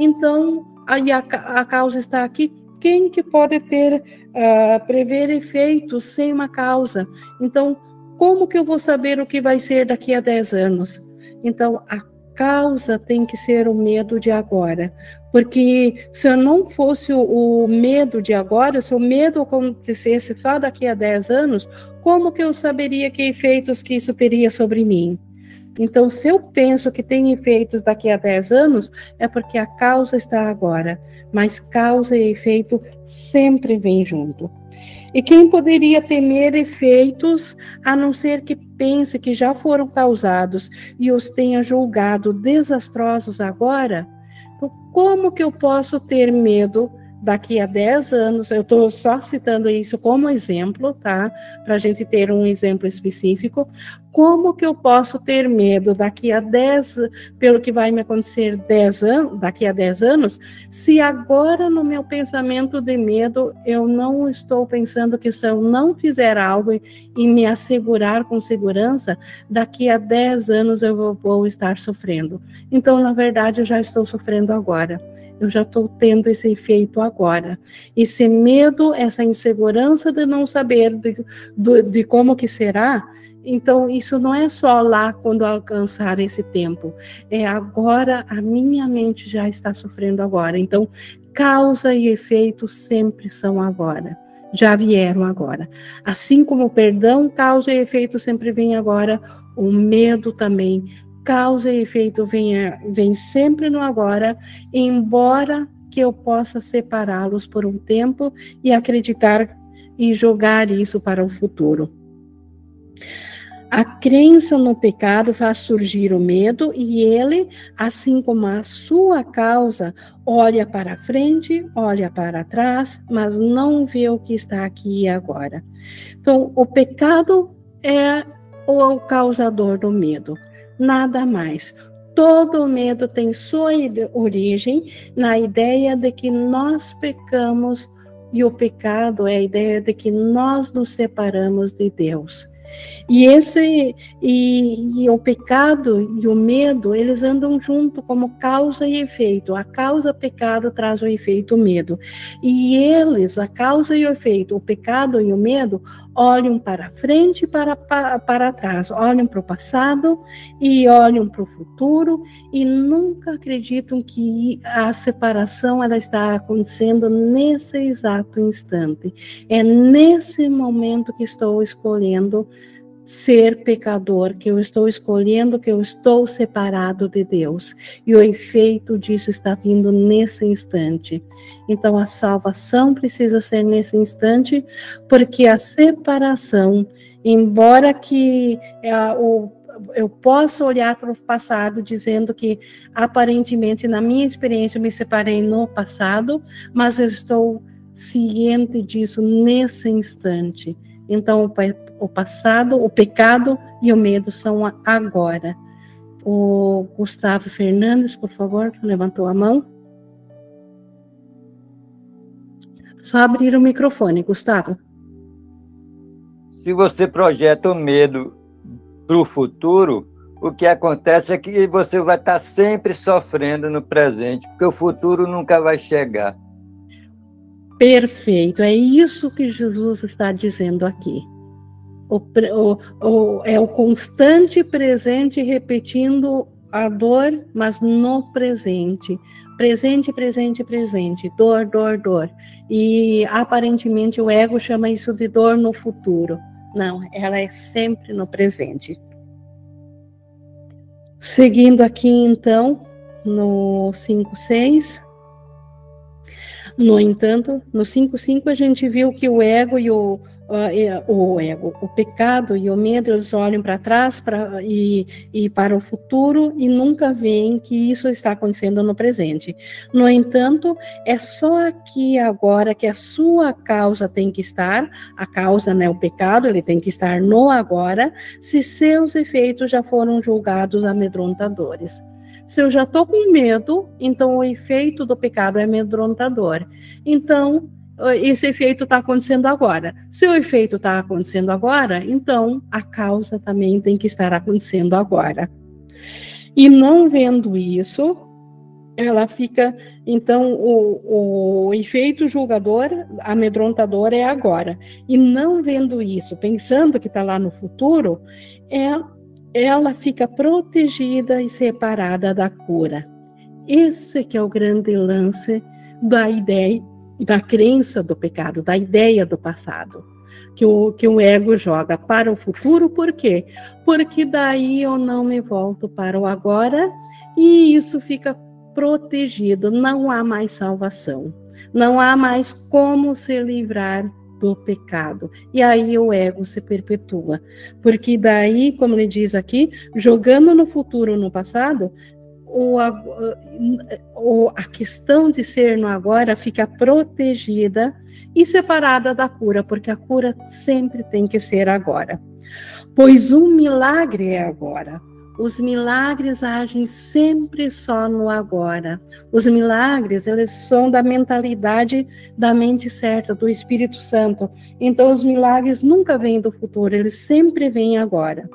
então aí a, a causa está aqui. Quem que pode ter, uh, prever efeitos sem uma causa? Então, como que eu vou saber o que vai ser daqui a 10 anos? Então, a causa tem que ser o medo de agora. Porque se eu não fosse o, medo de agora, se o medo acontecesse só daqui a 10 anos, como que eu saberia que efeitos que isso teria sobre mim? Então, se eu penso que tem efeitos daqui a 10 anos, é porque a causa está agora. Mas causa e efeito sempre vêm junto. E quem poderia temer efeitos, a não ser que pense que já foram causados e os tenha julgado desastrosos agora? Então, como que eu posso ter medo daqui a 10 anos, eu estou só citando isso como exemplo, tá? Para a gente ter um exemplo específico. Como que eu posso ter medo daqui a 10, pelo que vai me acontecer 10 anos, daqui a 10 anos, se agora no meu pensamento de medo eu não estou pensando que se eu não fizer algo e me assegurar com segurança, daqui a 10 anos eu vou, vou estar sofrendo. Então, na verdade, eu já estou sofrendo agora eu já estou tendo esse efeito agora. Esse medo, essa insegurança de não saber de, de, de como que será, então, isso não é só lá quando alcançar esse tempo. É agora, a minha mente já está sofrendo agora. Então, causa e efeito sempre são agora. Já vieram agora. Assim como o perdão, causa e efeito sempre vem agora, o medo também causa e efeito vem, vem sempre no agora, embora que eu possa separá-los por um tempo e acreditar e jogar isso para o futuro. A crença no pecado faz surgir o medo e ele, assim como a sua causa, olha para frente, olha para trás, mas não vê o que está aqui e agora. Então, o pecado é o causador do medo nada mais. Todo medo tem sua origem na ideia de que nós pecamos e o pecado é a ideia de que nós nos separamos de Deus. E esse e, e, o pecado e o medo, eles andam junto como causa e efeito. A causa pecado traz o efeito medo. E eles, a causa e o efeito, o pecado e o medo, olham para frente e para, para, para trás, olham para o passado e olham para o futuro e nunca acreditam que a separação ela está acontecendo nesse exato instante. É nesse momento que estou escolhendo ser pecador, que eu estou escolhendo, que eu estou separado de Deus. E o efeito disso está vindo nesse instante. Então a salvação precisa ser nesse instante, porque a separação, embora que é, o eu posso olhar para o passado dizendo que aparentemente na minha experiência eu me separei no passado, mas eu estou ciente disso nesse instante. Então, o passado, o pecado e o medo são agora. O Gustavo Fernandes, por favor, levantou a mão. Só abrir o microfone, Gustavo. Se você projeta o medo para o futuro, o que acontece é que você vai estar sempre sofrendo no presente, porque o futuro nunca vai chegar. Perfeito, é isso que Jesus está dizendo aqui. O, o, o, é o constante presente repetindo a dor, mas no presente. Presente, presente, presente. Dor, dor, dor. E aparentemente o ego chama isso de dor no futuro. Não, ela é sempre no presente. Seguindo aqui, então, no 5.6. No entanto, no 5.5 a gente viu que o ego e o, uh, o ego, o pecado e o medo, eles olham para trás pra, e, e para o futuro e nunca veem que isso está acontecendo no presente. No entanto, é só aqui agora que a sua causa tem que estar, a causa, né, o pecado, ele tem que estar no agora, se seus efeitos já foram julgados amedrontadores. Se eu já estou com medo, então o efeito do pecado é amedrontador. Então, esse efeito está acontecendo agora. Se o efeito está acontecendo agora, então a causa também tem que estar acontecendo agora. E não vendo isso, ela fica. Então, o, o efeito julgador, amedrontador é agora. E não vendo isso, pensando que está lá no futuro, é, ela fica protegida e separada da cura. Esse que é o grande lance da ideia da crença do pecado, da ideia do passado, que o, que o ego joga para o futuro, por quê? Porque daí eu não me volto para o agora e isso fica protegido, não há mais salvação, não há mais como se livrar do pecado. E aí o ego se perpetua. Porque daí, como ele diz aqui, jogando no futuro, no passado, o, a, o, a questão de ser no agora fica protegida e separada da cura, porque a cura sempre tem que ser agora. Pois um milagre é agora. Os milagres agem sempre só no agora. Os milagres, eles são da mentalidade da mente certa, do Espírito Santo. Então, os milagres nunca vêm do futuro, eles sempre vêm agora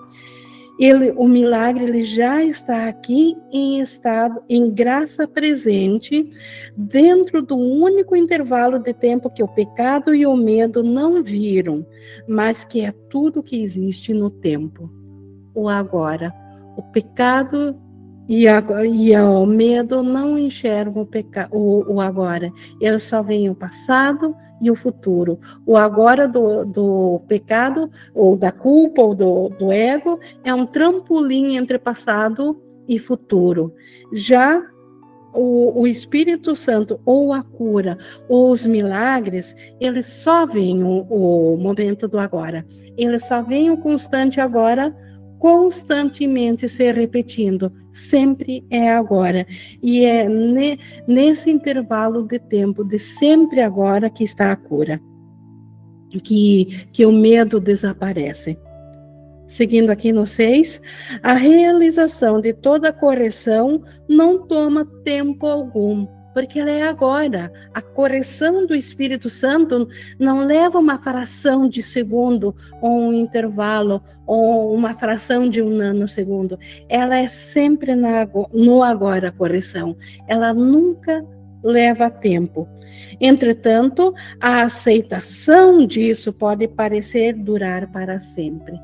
ele, o milagre ele já está aqui em estado, em graça presente, dentro do único intervalo de tempo que o pecado e o medo não viram, mas que é tudo que existe no tempo, o agora. O pecado e, a, e o medo não enxergam o, peca, o, o agora, eles só veem o passado e o futuro. O agora do, do pecado, ou da culpa, ou do, do ego, é um trampolim entre passado e futuro. Já o, o, Espírito Santo, ou a cura, ou os milagres, eles só veem o, o momento do agora. Eles só veem o constante agora constantemente se repetindo, sempre é agora. E é ne, nesse intervalo de tempo, de sempre agora, que está a cura, que, que o medo desaparece. Seguindo aqui no 6, a realização de toda correção não toma tempo algum porque ela é agora. A correção do Espírito Santo não leva uma fração de segundo, ou um intervalo, ou uma fração de um nanosegundo. Ela é sempre na, no agora a correção. Ela nunca leva tempo. Entretanto, a aceitação disso pode parecer durar para sempre.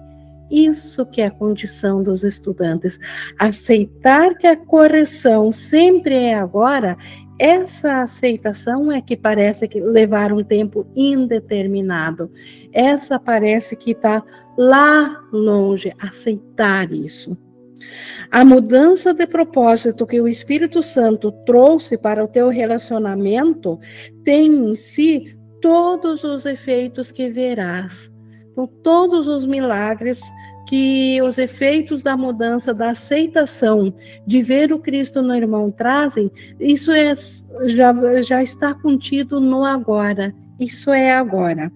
Isso que é a condição dos estudantes. Aceitar que a correção sempre é agora essa aceitação é que parece que levar um tempo indeterminado. Essa parece que está lá longe, aceitar isso. A mudança de propósito que o Espírito Santo trouxe para o teu relacionamento tem em si todos os efeitos que verás. Então, todos os milagres que os efeitos da mudança, da aceitação, de ver o Cristo no irmão trazem, isso é, já, já está contido no agora. Isso é agora.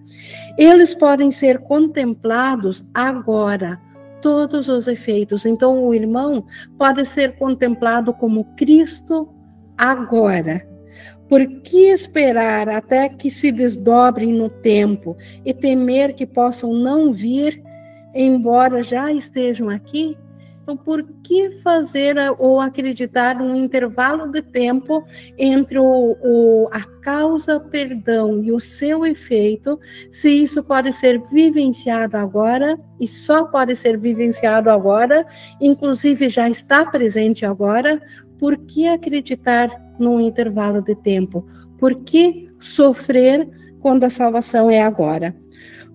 Eles podem ser contemplados agora, todos os efeitos. Então, o irmão pode ser contemplado como Cristo agora. Por que esperar até que se desdobrem no tempo e temer que possam não vir, embora já estejam aqui? Então, por que fazer ou acreditar num intervalo de tempo entre o, o, a causa perdão e o seu efeito, se isso pode ser vivenciado agora e só pode ser vivenciado agora, inclusive já está presente agora? Por que acreditar num intervalo de tempo? Por que sofrer quando a salvação é agora?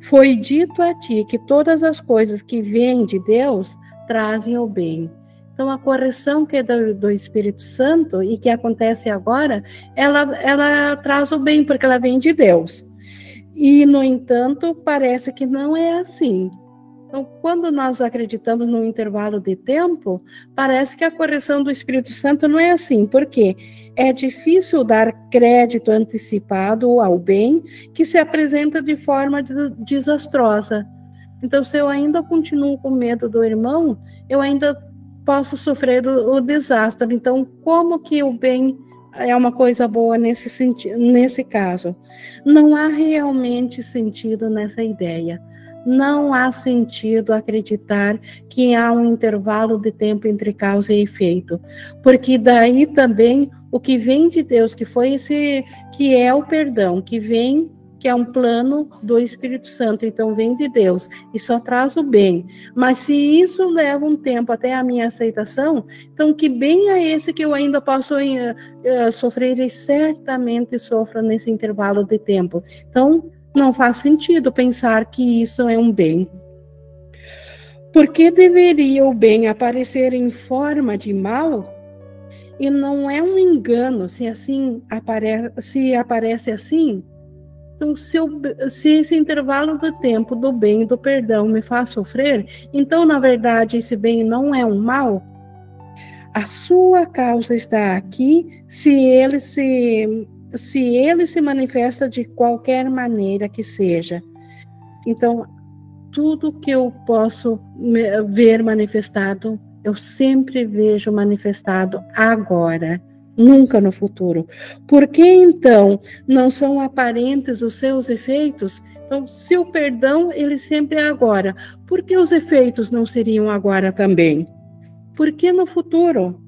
Foi dito a ti que todas as coisas que vêm de Deus trazem o bem. Então, a correção que é do, do, Espírito Santo e que acontece agora, ela, ela traz o bem, porque ela vem de Deus. E, no entanto, parece que não é assim. Então, quando nós acreditamos num intervalo de tempo, parece que a correção do Espírito Santo não é assim. Por quê? É difícil dar crédito antecipado ao bem que se apresenta de forma desastrosa. Então, se eu ainda continuo com medo do irmão, eu ainda posso sofrer o, o desastre. Então, como que o bem é uma coisa boa nesse nesse caso? Não há realmente sentido nessa ideia. Não há sentido acreditar que há um intervalo de tempo entre causa e efeito, porque daí também o que vem de Deus, que foi esse, que é o perdão, que vem que é um plano do Espírito Santo, então vem de Deus e só traz o bem. Mas se isso leva um tempo até a minha aceitação, então que bem é esse que eu ainda posso uh, sofrer e certamente sofro nesse intervalo de tempo. Então não faz sentido pensar que isso é um bem. Por que deveria o bem aparecer em forma de mal? E não é um engano se assim aparece, se aparece assim, então, se, eu, se, esse intervalo do tempo do bem e do perdão me faz sofrer, então, na verdade, esse bem não é um mal? A sua causa está aqui se ele se, se ele se manifesta de qualquer maneira que seja. Então, tudo que eu posso ver manifestado, eu sempre vejo manifestado agora nunca no futuro. Por que então não são aparentes os seus efeitos? Então, se o perdão, ele sempre é agora, por que os efeitos não seriam agora também? Por que no futuro?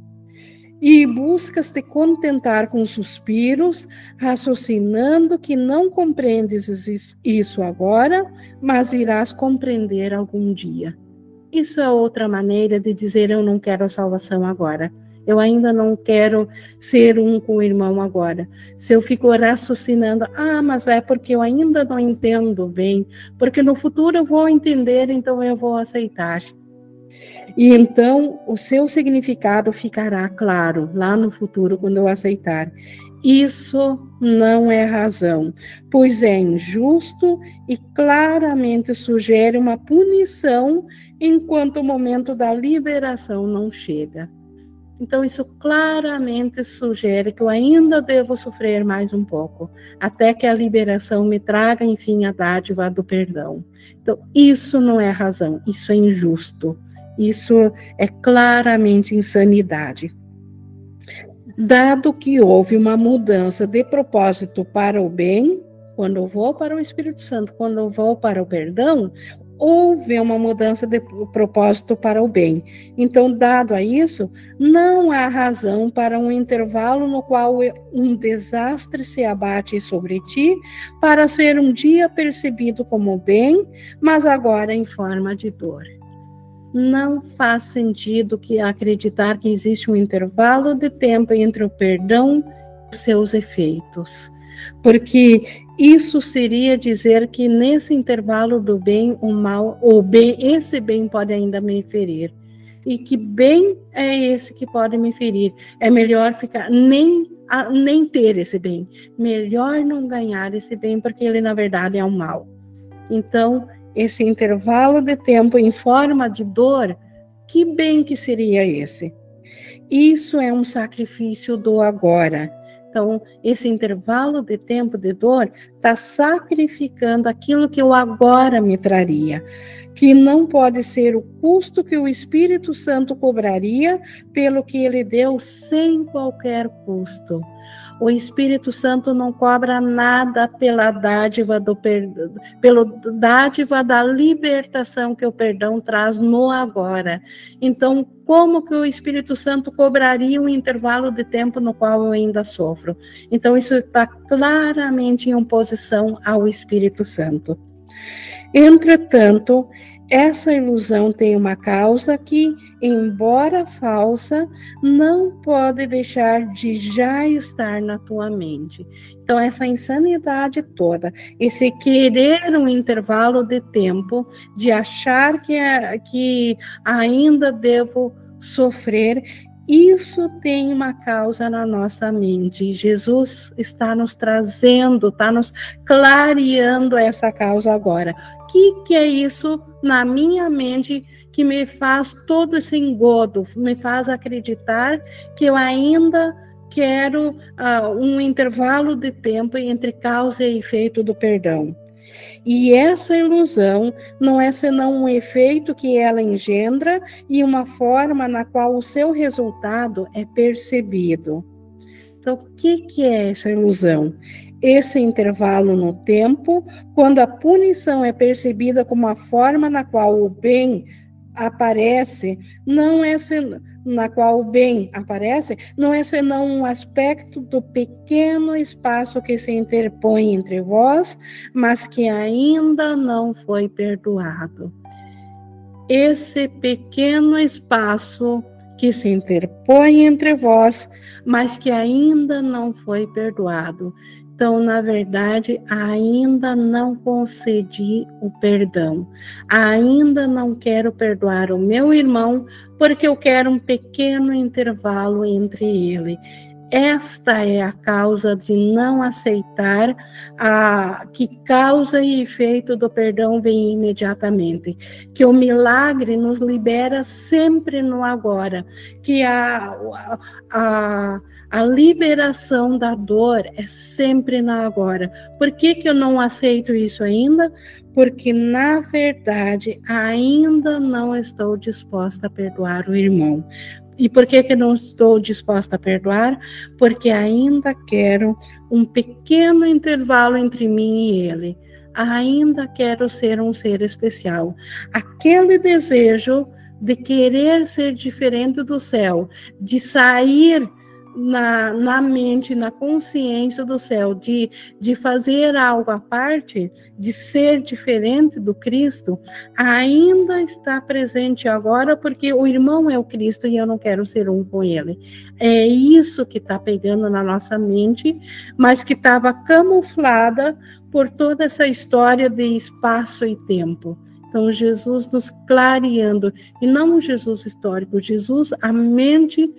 E buscas te contentar com suspiros, raciocinando que não compreendes isso agora, mas irás compreender algum dia. Isso é outra maneira de dizer eu não quero a salvação agora. Eu ainda não quero ser um com o irmão agora. Se eu fico raciocinando, ah, mas é porque eu ainda não entendo bem, porque no futuro eu vou entender, então eu vou aceitar. E então o seu significado ficará claro lá no futuro quando eu aceitar. Isso não é razão, pois é injusto e claramente sugere uma punição enquanto o momento da liberação não chega. Então, isso claramente sugere que eu ainda devo sofrer mais um pouco, até que a liberação me traga, enfim, a dádiva do perdão. Então, isso não é razão, isso é injusto, isso é claramente insanidade. Dado que houve uma mudança de propósito para o bem, quando eu vou para o Espírito Santo, quando eu vou para o perdão, houve uma mudança de propósito para o bem. Então, dado a isso, não há razão para um intervalo no qual um desastre se abate sobre ti, para ser um dia percebido como bem, mas agora em forma de dor. Não faz sentido que acreditar que existe um intervalo de tempo entre o perdão e seus efeitos porque isso seria dizer que nesse intervalo do bem, o mal, ou bem, esse bem pode ainda me ferir. E que bem é esse que pode me ferir. É melhor ficar nem nem ter esse bem. Melhor não ganhar esse bem, porque ele na verdade é um mal. Então, esse intervalo de tempo em forma de dor, que bem que seria esse? Isso é um sacrifício do agora. Então, esse intervalo de tempo de dor está sacrificando aquilo que eu agora me traria, que não pode ser o custo que o Espírito Santo cobraria pelo que ele deu sem qualquer custo. O Espírito Santo não cobra nada pela dádiva do pelo dádiva da libertação que o perdão traz no agora. Então, como que o Espírito Santo cobraria um intervalo de tempo no qual eu ainda sofro? Então, isso está claramente em oposição ao Espírito Santo. Entretanto, essa ilusão tem uma causa que, embora falsa, não pode deixar de já estar na tua mente. Então, essa insanidade toda, esse querer um intervalo de tempo, de achar que, é, que ainda devo sofrer, isso tem uma causa na nossa mente. Jesus está nos trazendo, está nos clareando essa causa agora. O que, que é isso na minha mente que me faz todo esse engodo, me faz acreditar que eu ainda quero uh, um intervalo de tempo entre causa e efeito do perdão? E essa ilusão não é senão um efeito que ela engendra e uma forma na qual o seu resultado é percebido. Então, o que, que é essa ilusão? Esse intervalo no tempo, quando a punição é percebida como a forma na qual o bem aparece, não é senão na qual o bem aparece, não é senão um aspecto do pequeno espaço que se interpõe entre vós, mas que ainda não foi perdoado. Esse pequeno espaço que se interpõe entre vós, mas que ainda não foi perdoado. Então, na verdade, ainda não concedi o perdão. Ainda não quero perdoar o meu irmão, porque eu quero um pequeno intervalo entre ele. Esta é a causa de não aceitar a que causa e efeito do perdão vem imediatamente, que o milagre nos libera sempre no agora, que a, a, a liberação da dor é sempre na agora. Por que, que eu não aceito isso ainda? Porque, na verdade, ainda não estou disposta a perdoar o irmão. E por que, que não estou disposta a perdoar? Porque ainda quero um pequeno intervalo entre mim e ele. Ainda quero ser um ser especial. Aquele desejo de querer ser diferente do céu, de sair na, na mente, na consciência do céu, de, de fazer algo à parte, de ser diferente do Cristo, ainda está presente agora, porque o irmão é o Cristo e eu não quero ser um com ele. É isso que está pegando na nossa mente, mas que estava camuflada por toda essa história de espaço e tempo. Então, Jesus nos clareando, e não um Jesus histórico, Jesus, a mente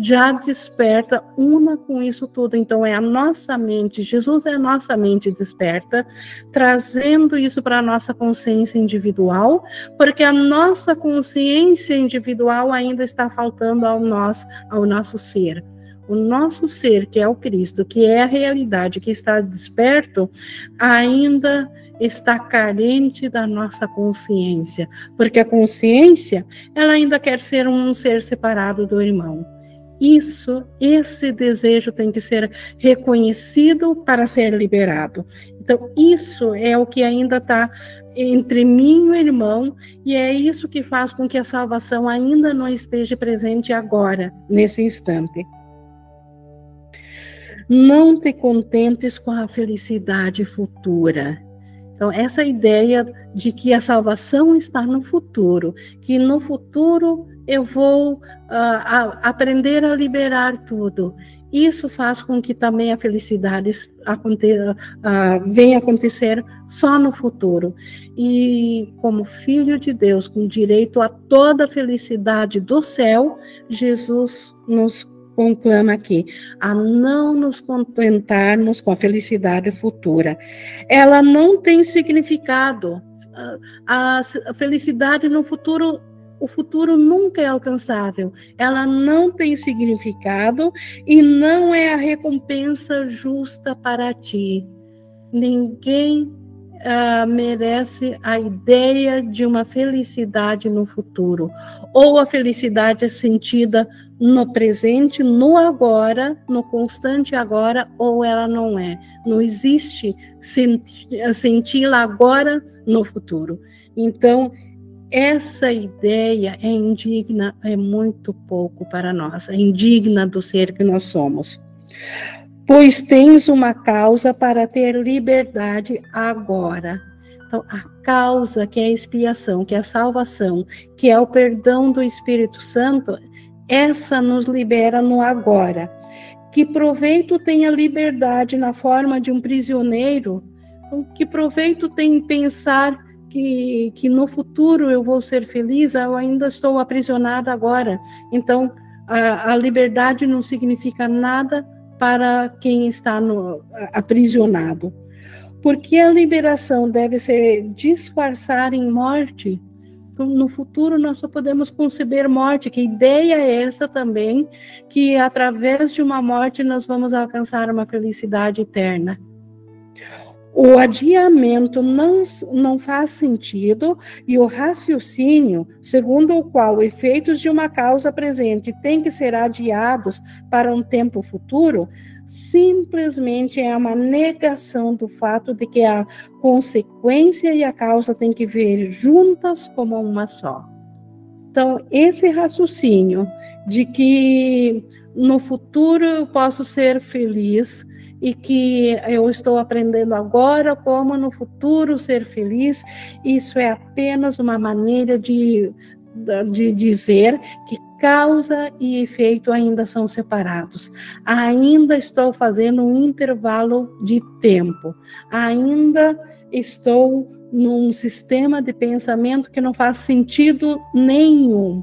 já desperta, uma com isso tudo. Então, é a nossa mente, Jesus é a nossa mente desperta, trazendo isso para a nossa consciência individual, porque a nossa consciência individual ainda está faltando ao nosso, ao nosso ser. O nosso ser, que é o Cristo, que é a realidade, que está desperto, ainda está carente da nossa consciência, porque a consciência, ela ainda quer ser um ser separado do irmão. Isso, esse desejo tem que ser reconhecido para ser liberado. Então, isso é o que ainda está entre mim e o irmão, e é isso que faz com que a salvação ainda não esteja presente agora, nesse instante. Não te contentes com a felicidade futura. Então, essa ideia de que a salvação está no futuro, que no futuro eu vou uh, a, aprender a liberar tudo. Isso faz com que também a felicidade aconteça, uh, venha acontecer só no futuro. E como filho de Deus, com direito a toda a felicidade do céu, Jesus nos conclama aqui a não nos contentarmos com a felicidade futura. Ela não tem significado. A, felicidade no futuro, o futuro nunca é alcançável. Ela não tem significado e não é a recompensa justa para ti. ninguém uh, merece a ideia de uma felicidade no futuro. Ou a felicidade é sentida no presente, no agora, no constante agora, ou ela não é. Não existe senti-la agora no futuro. Então, essa ideia é indigna, é muito pouco para nós, é indigna do ser que nós somos. Pois tens uma causa para ter liberdade agora. Então, a causa que é a expiação, que é a salvação, que é o perdão do Espírito Santo, essa nos libera no agora. Que proveito tem a liberdade na forma de um prisioneiro? Então, que proveito tem pensar que, que no futuro eu vou ser feliz? Eu ainda estou aprisionada agora. Então, a, a liberdade não significa nada para quem está no, aprisionado. Porque a liberação deve ser disfarçar em morte. No futuro nós só podemos conceber morte. Que ideia é essa também? Que através de uma morte nós vamos alcançar uma felicidade eterna. O adiamento não, não faz sentido e o raciocínio, segundo o qual efeitos de uma causa presente têm que ser adiados para um tempo futuro, simplesmente é uma negação do fato de que a consequência e a causa têm que vir juntas como uma só. Então, esse raciocínio de que no futuro eu posso ser feliz, e que eu estou aprendendo agora como no futuro ser feliz. Isso é apenas uma maneira de, de dizer que causa e efeito ainda são separados. Ainda estou fazendo um intervalo de tempo. Ainda estou num sistema de pensamento que não faz sentido nenhum,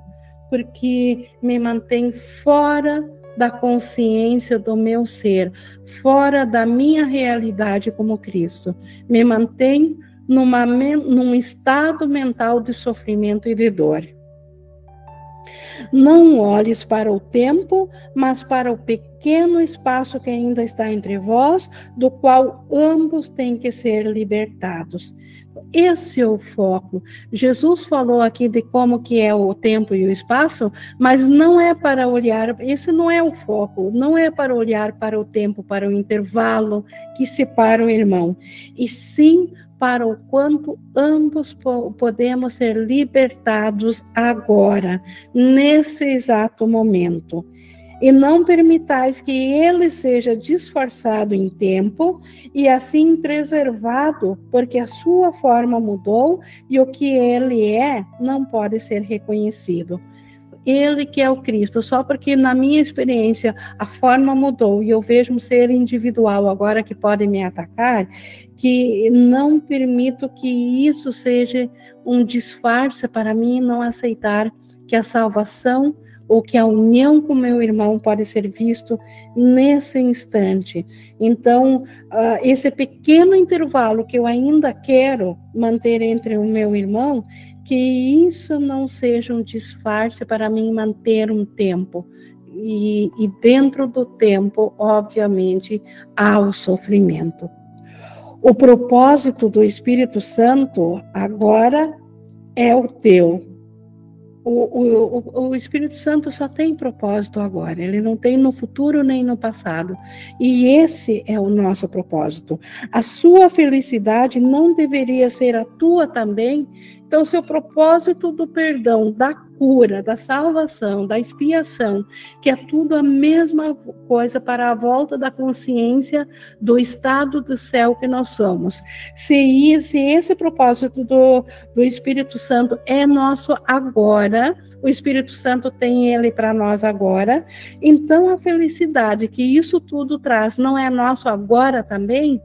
porque me mantém fora da consciência do meu ser, fora da minha realidade como Cristo. Me mantém numa, num estado mental de sofrimento e de dor. Não olhes para o tempo, mas para o pequeno espaço que ainda está entre vós, do qual ambos têm que ser libertados. Esse é o foco. Jesus falou aqui de como que é o tempo e o espaço, mas não é para olhar, esse não é o foco, não é para olhar para o tempo, para o intervalo que separa o irmão, e sim para o quanto ambos podemos ser libertados agora, nesse exato momento e não permitais que ele seja disfarçado em tempo e assim preservado, porque a sua forma mudou e o que ele é não pode ser reconhecido. Ele que é o Cristo, só porque na minha experiência a forma mudou e eu vejo um ser individual agora que pode me atacar, que não permito que isso seja um disfarce para mim não aceitar que a salvação ou que a união com meu irmão pode ser visto nesse instante. Então, uh, esse pequeno intervalo que eu ainda quero manter entre o meu irmão, que isso não seja um disfarce para mim manter um tempo. E, e dentro do tempo, obviamente, há o sofrimento. O propósito do Espírito Santo agora é o teu, o, o, o Espírito Santo só tem propósito agora, ele não tem no futuro nem no passado. E esse é o nosso propósito. A sua felicidade não deveria ser a tua também então, seu propósito do perdão, da cura, da salvação, da expiação, que é tudo a mesma coisa para a volta da consciência do estado do céu que nós somos. Se, se esse propósito do, do Espírito Santo é nosso agora, o Espírito Santo tem ele para nós agora, então a felicidade que isso tudo traz não é nosso agora também?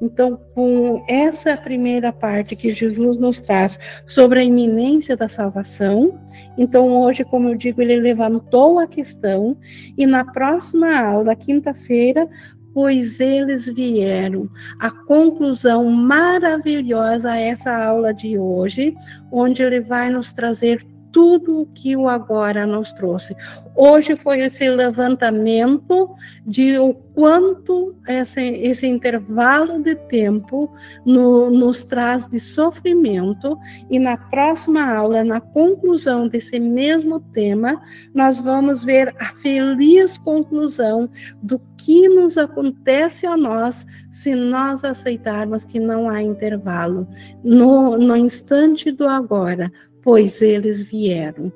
Então, com essa primeira parte que Jesus nos traz sobre a iminência da salvação, então hoje, como eu digo, ele levantou a questão e na próxima aula, quinta-feira, pois eles vieram. A conclusão maravilhosa a essa aula de hoje, onde ele vai nos trazer tudo o que o agora nos trouxe. Hoje foi esse levantamento de o quanto esse, esse intervalo de tempo no, nos traz de sofrimento, e na próxima aula, na conclusão desse mesmo tema, nós vamos ver a feliz conclusão do que nos acontece a nós se nós aceitarmos que não há intervalo. No, no instante do agora, pois eles vieram.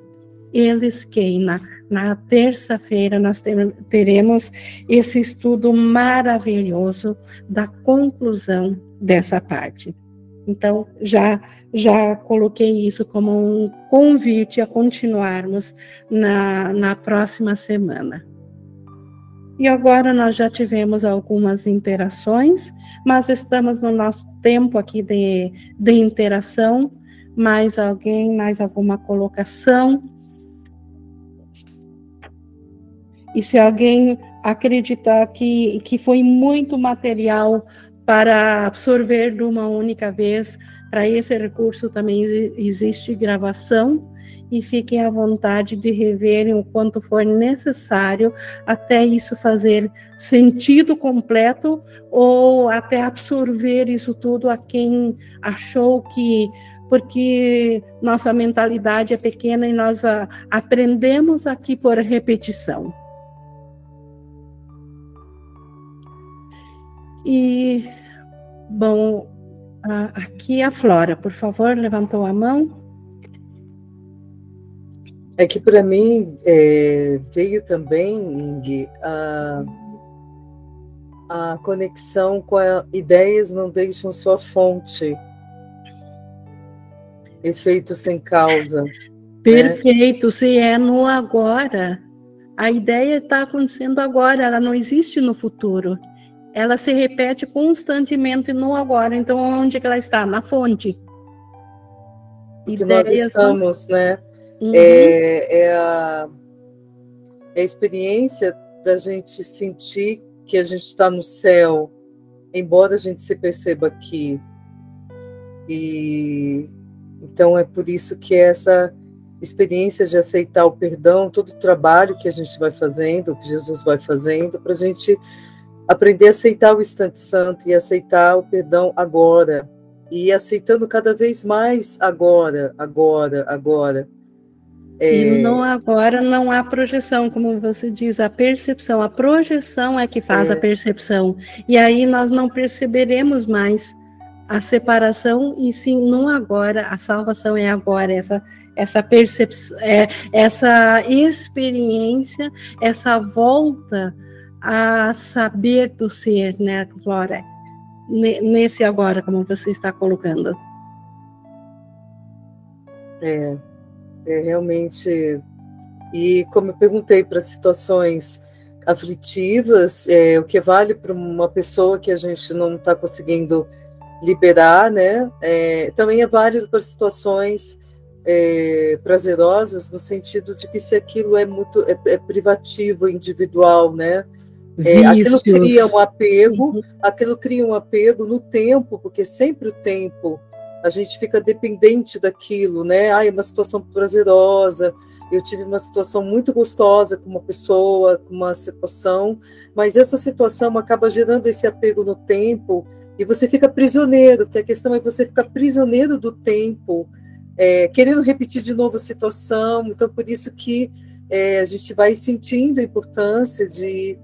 Eles quem? Na, na terça-feira nós teremos esse estudo maravilhoso da conclusão dessa parte. Então, já, já coloquei isso como um convite a continuarmos na, na próxima semana. E agora nós já tivemos algumas interações, mas estamos no nosso tempo aqui de, de interação mais alguém, mais alguma colocação? E se alguém acreditar que, que foi muito material para absorver de uma única vez, para esse recurso também existe gravação e fiquem à vontade de reverem o quanto for necessário até isso fazer sentido completo ou até absorver isso tudo a quem achou que porque nossa mentalidade é pequena e nós a, aprendemos aqui por repetição. E, bom, a, aqui a Flora, por favor, levantou a mão. É que para mim é, veio também, Ing, a, a conexão com a ideias não deixam sua fonte efeito sem causa. Né? Perfeito, né? se é no agora. A ideia está acontecendo agora, ela não existe no futuro. Ela se repete constantemente no agora. Então, onde que ela está? Na fonte. Que nós estamos, né? Uhum. É, é, a, é a experiência da gente sentir que a gente está no céu, embora a gente se perceba aqui. E então é por isso que essa experiência de aceitar o perdão, todo o trabalho que a gente vai fazendo, que Jesus vai fazendo, para a gente aprender a aceitar o instante santo e aceitar o perdão agora. E aceitando cada vez mais agora, agora, agora. É... E não agora não há projeção, como você diz, a percepção. A projeção é que faz é. a percepção. E aí nós não perceberemos mais a separação e sim não agora, a salvação é agora, essa essa percepção, é, essa experiência, essa volta a saber do ser, né, Flora? Nesse agora, como você está colocando. É, é realmente. E como eu perguntei para situações aflitivas, é, o que vale para uma pessoa que a gente não está conseguindo liberar, né? É, também é válido para situações é, prazerosas, no sentido de que se aquilo é muito é, é privativo, individual, né? É, aquilo cria um apego, uhum. aquilo cria um apego no tempo, porque sempre o tempo a gente fica dependente daquilo, né? Ah, é uma situação prazerosa, eu tive uma situação muito gostosa com uma pessoa, com uma situação, mas essa situação acaba gerando esse apego no tempo e você fica prisioneiro, que a questão é você ficar prisioneiro do tempo, é, querendo repetir de novo a situação. Então, por isso que é, a gente vai sentindo a importância de,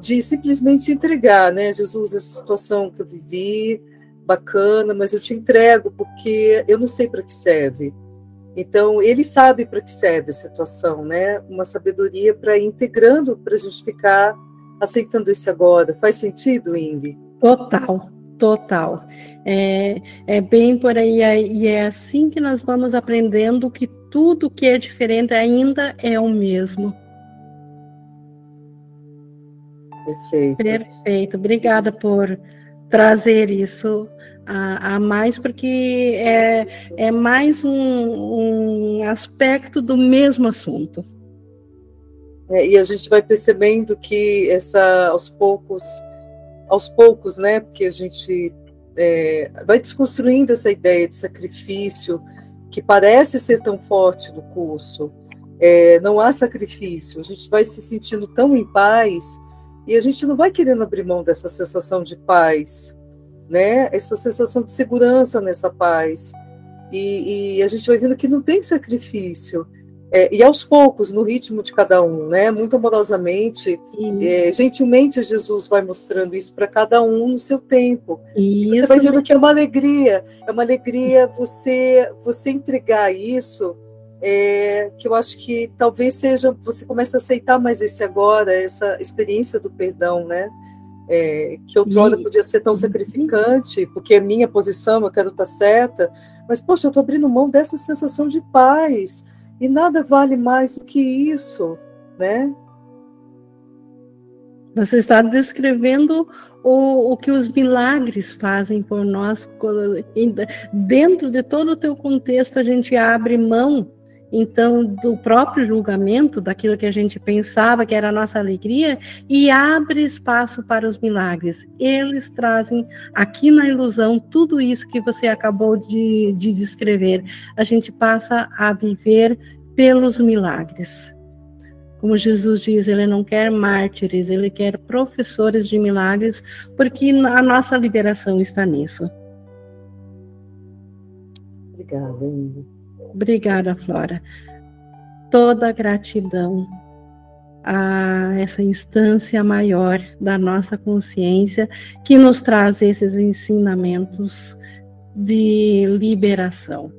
de simplesmente entregar, né, Jesus, essa situação que eu vivi, bacana, mas eu te entrego porque eu não sei para que serve. Então, ele sabe para que serve a situação, né? Uma sabedoria para ir integrando, para a gente ficar aceitando esse agora. Faz sentido, Ing? Total, Total. É, é bem por aí, e é assim que nós vamos aprendendo que tudo que é diferente ainda é o mesmo. Perfeito. Perfeito. Obrigada por trazer isso a, a mais, porque é, é mais um, um aspecto do mesmo assunto. É, e a gente vai percebendo que essa, aos poucos, aos poucos, né? Porque a gente é, vai desconstruindo essa ideia de sacrifício que parece ser tão forte no curso, é, não há sacrifício, a gente vai se sentindo tão em paz e a gente não vai querendo abrir mão dessa sensação de paz, né? Essa sensação de segurança nessa paz. E, e a gente vai vendo que não tem sacrifício. É, e aos poucos, no ritmo de cada um, né? Muito amorosamente, é, gentilmente Jesus vai mostrando isso para cada um no seu tempo. Isso. Você vai vendo que é uma alegria, é uma alegria você você entregar isso, é, que eu acho que talvez seja você comece a aceitar mais esse agora, essa experiência do perdão, né? É, que outrora e... podia ser tão sacrificante, porque é minha posição, eu quero estar certa, mas poxa, eu estou abrindo mão dessa sensação de paz e nada vale mais do que isso, né? Você está descrevendo o, o que os milagres fazem por nós. Dentro de todo o teu contexto, a gente abre mão, então, do próprio julgamento, daquilo que a gente pensava que era a nossa alegria, e abre espaço para os milagres. Eles trazem aqui na ilusão tudo isso que você acabou de, de descrever. A gente passa a viver pelos milagres. Como Jesus diz, ele não quer mártires, ele quer professores de milagres, porque a nossa liberação está nisso. Obrigada, Ingrid. Obrigada, Flora. Toda gratidão a essa instância maior da nossa consciência que nos traz esses ensinamentos de liberação.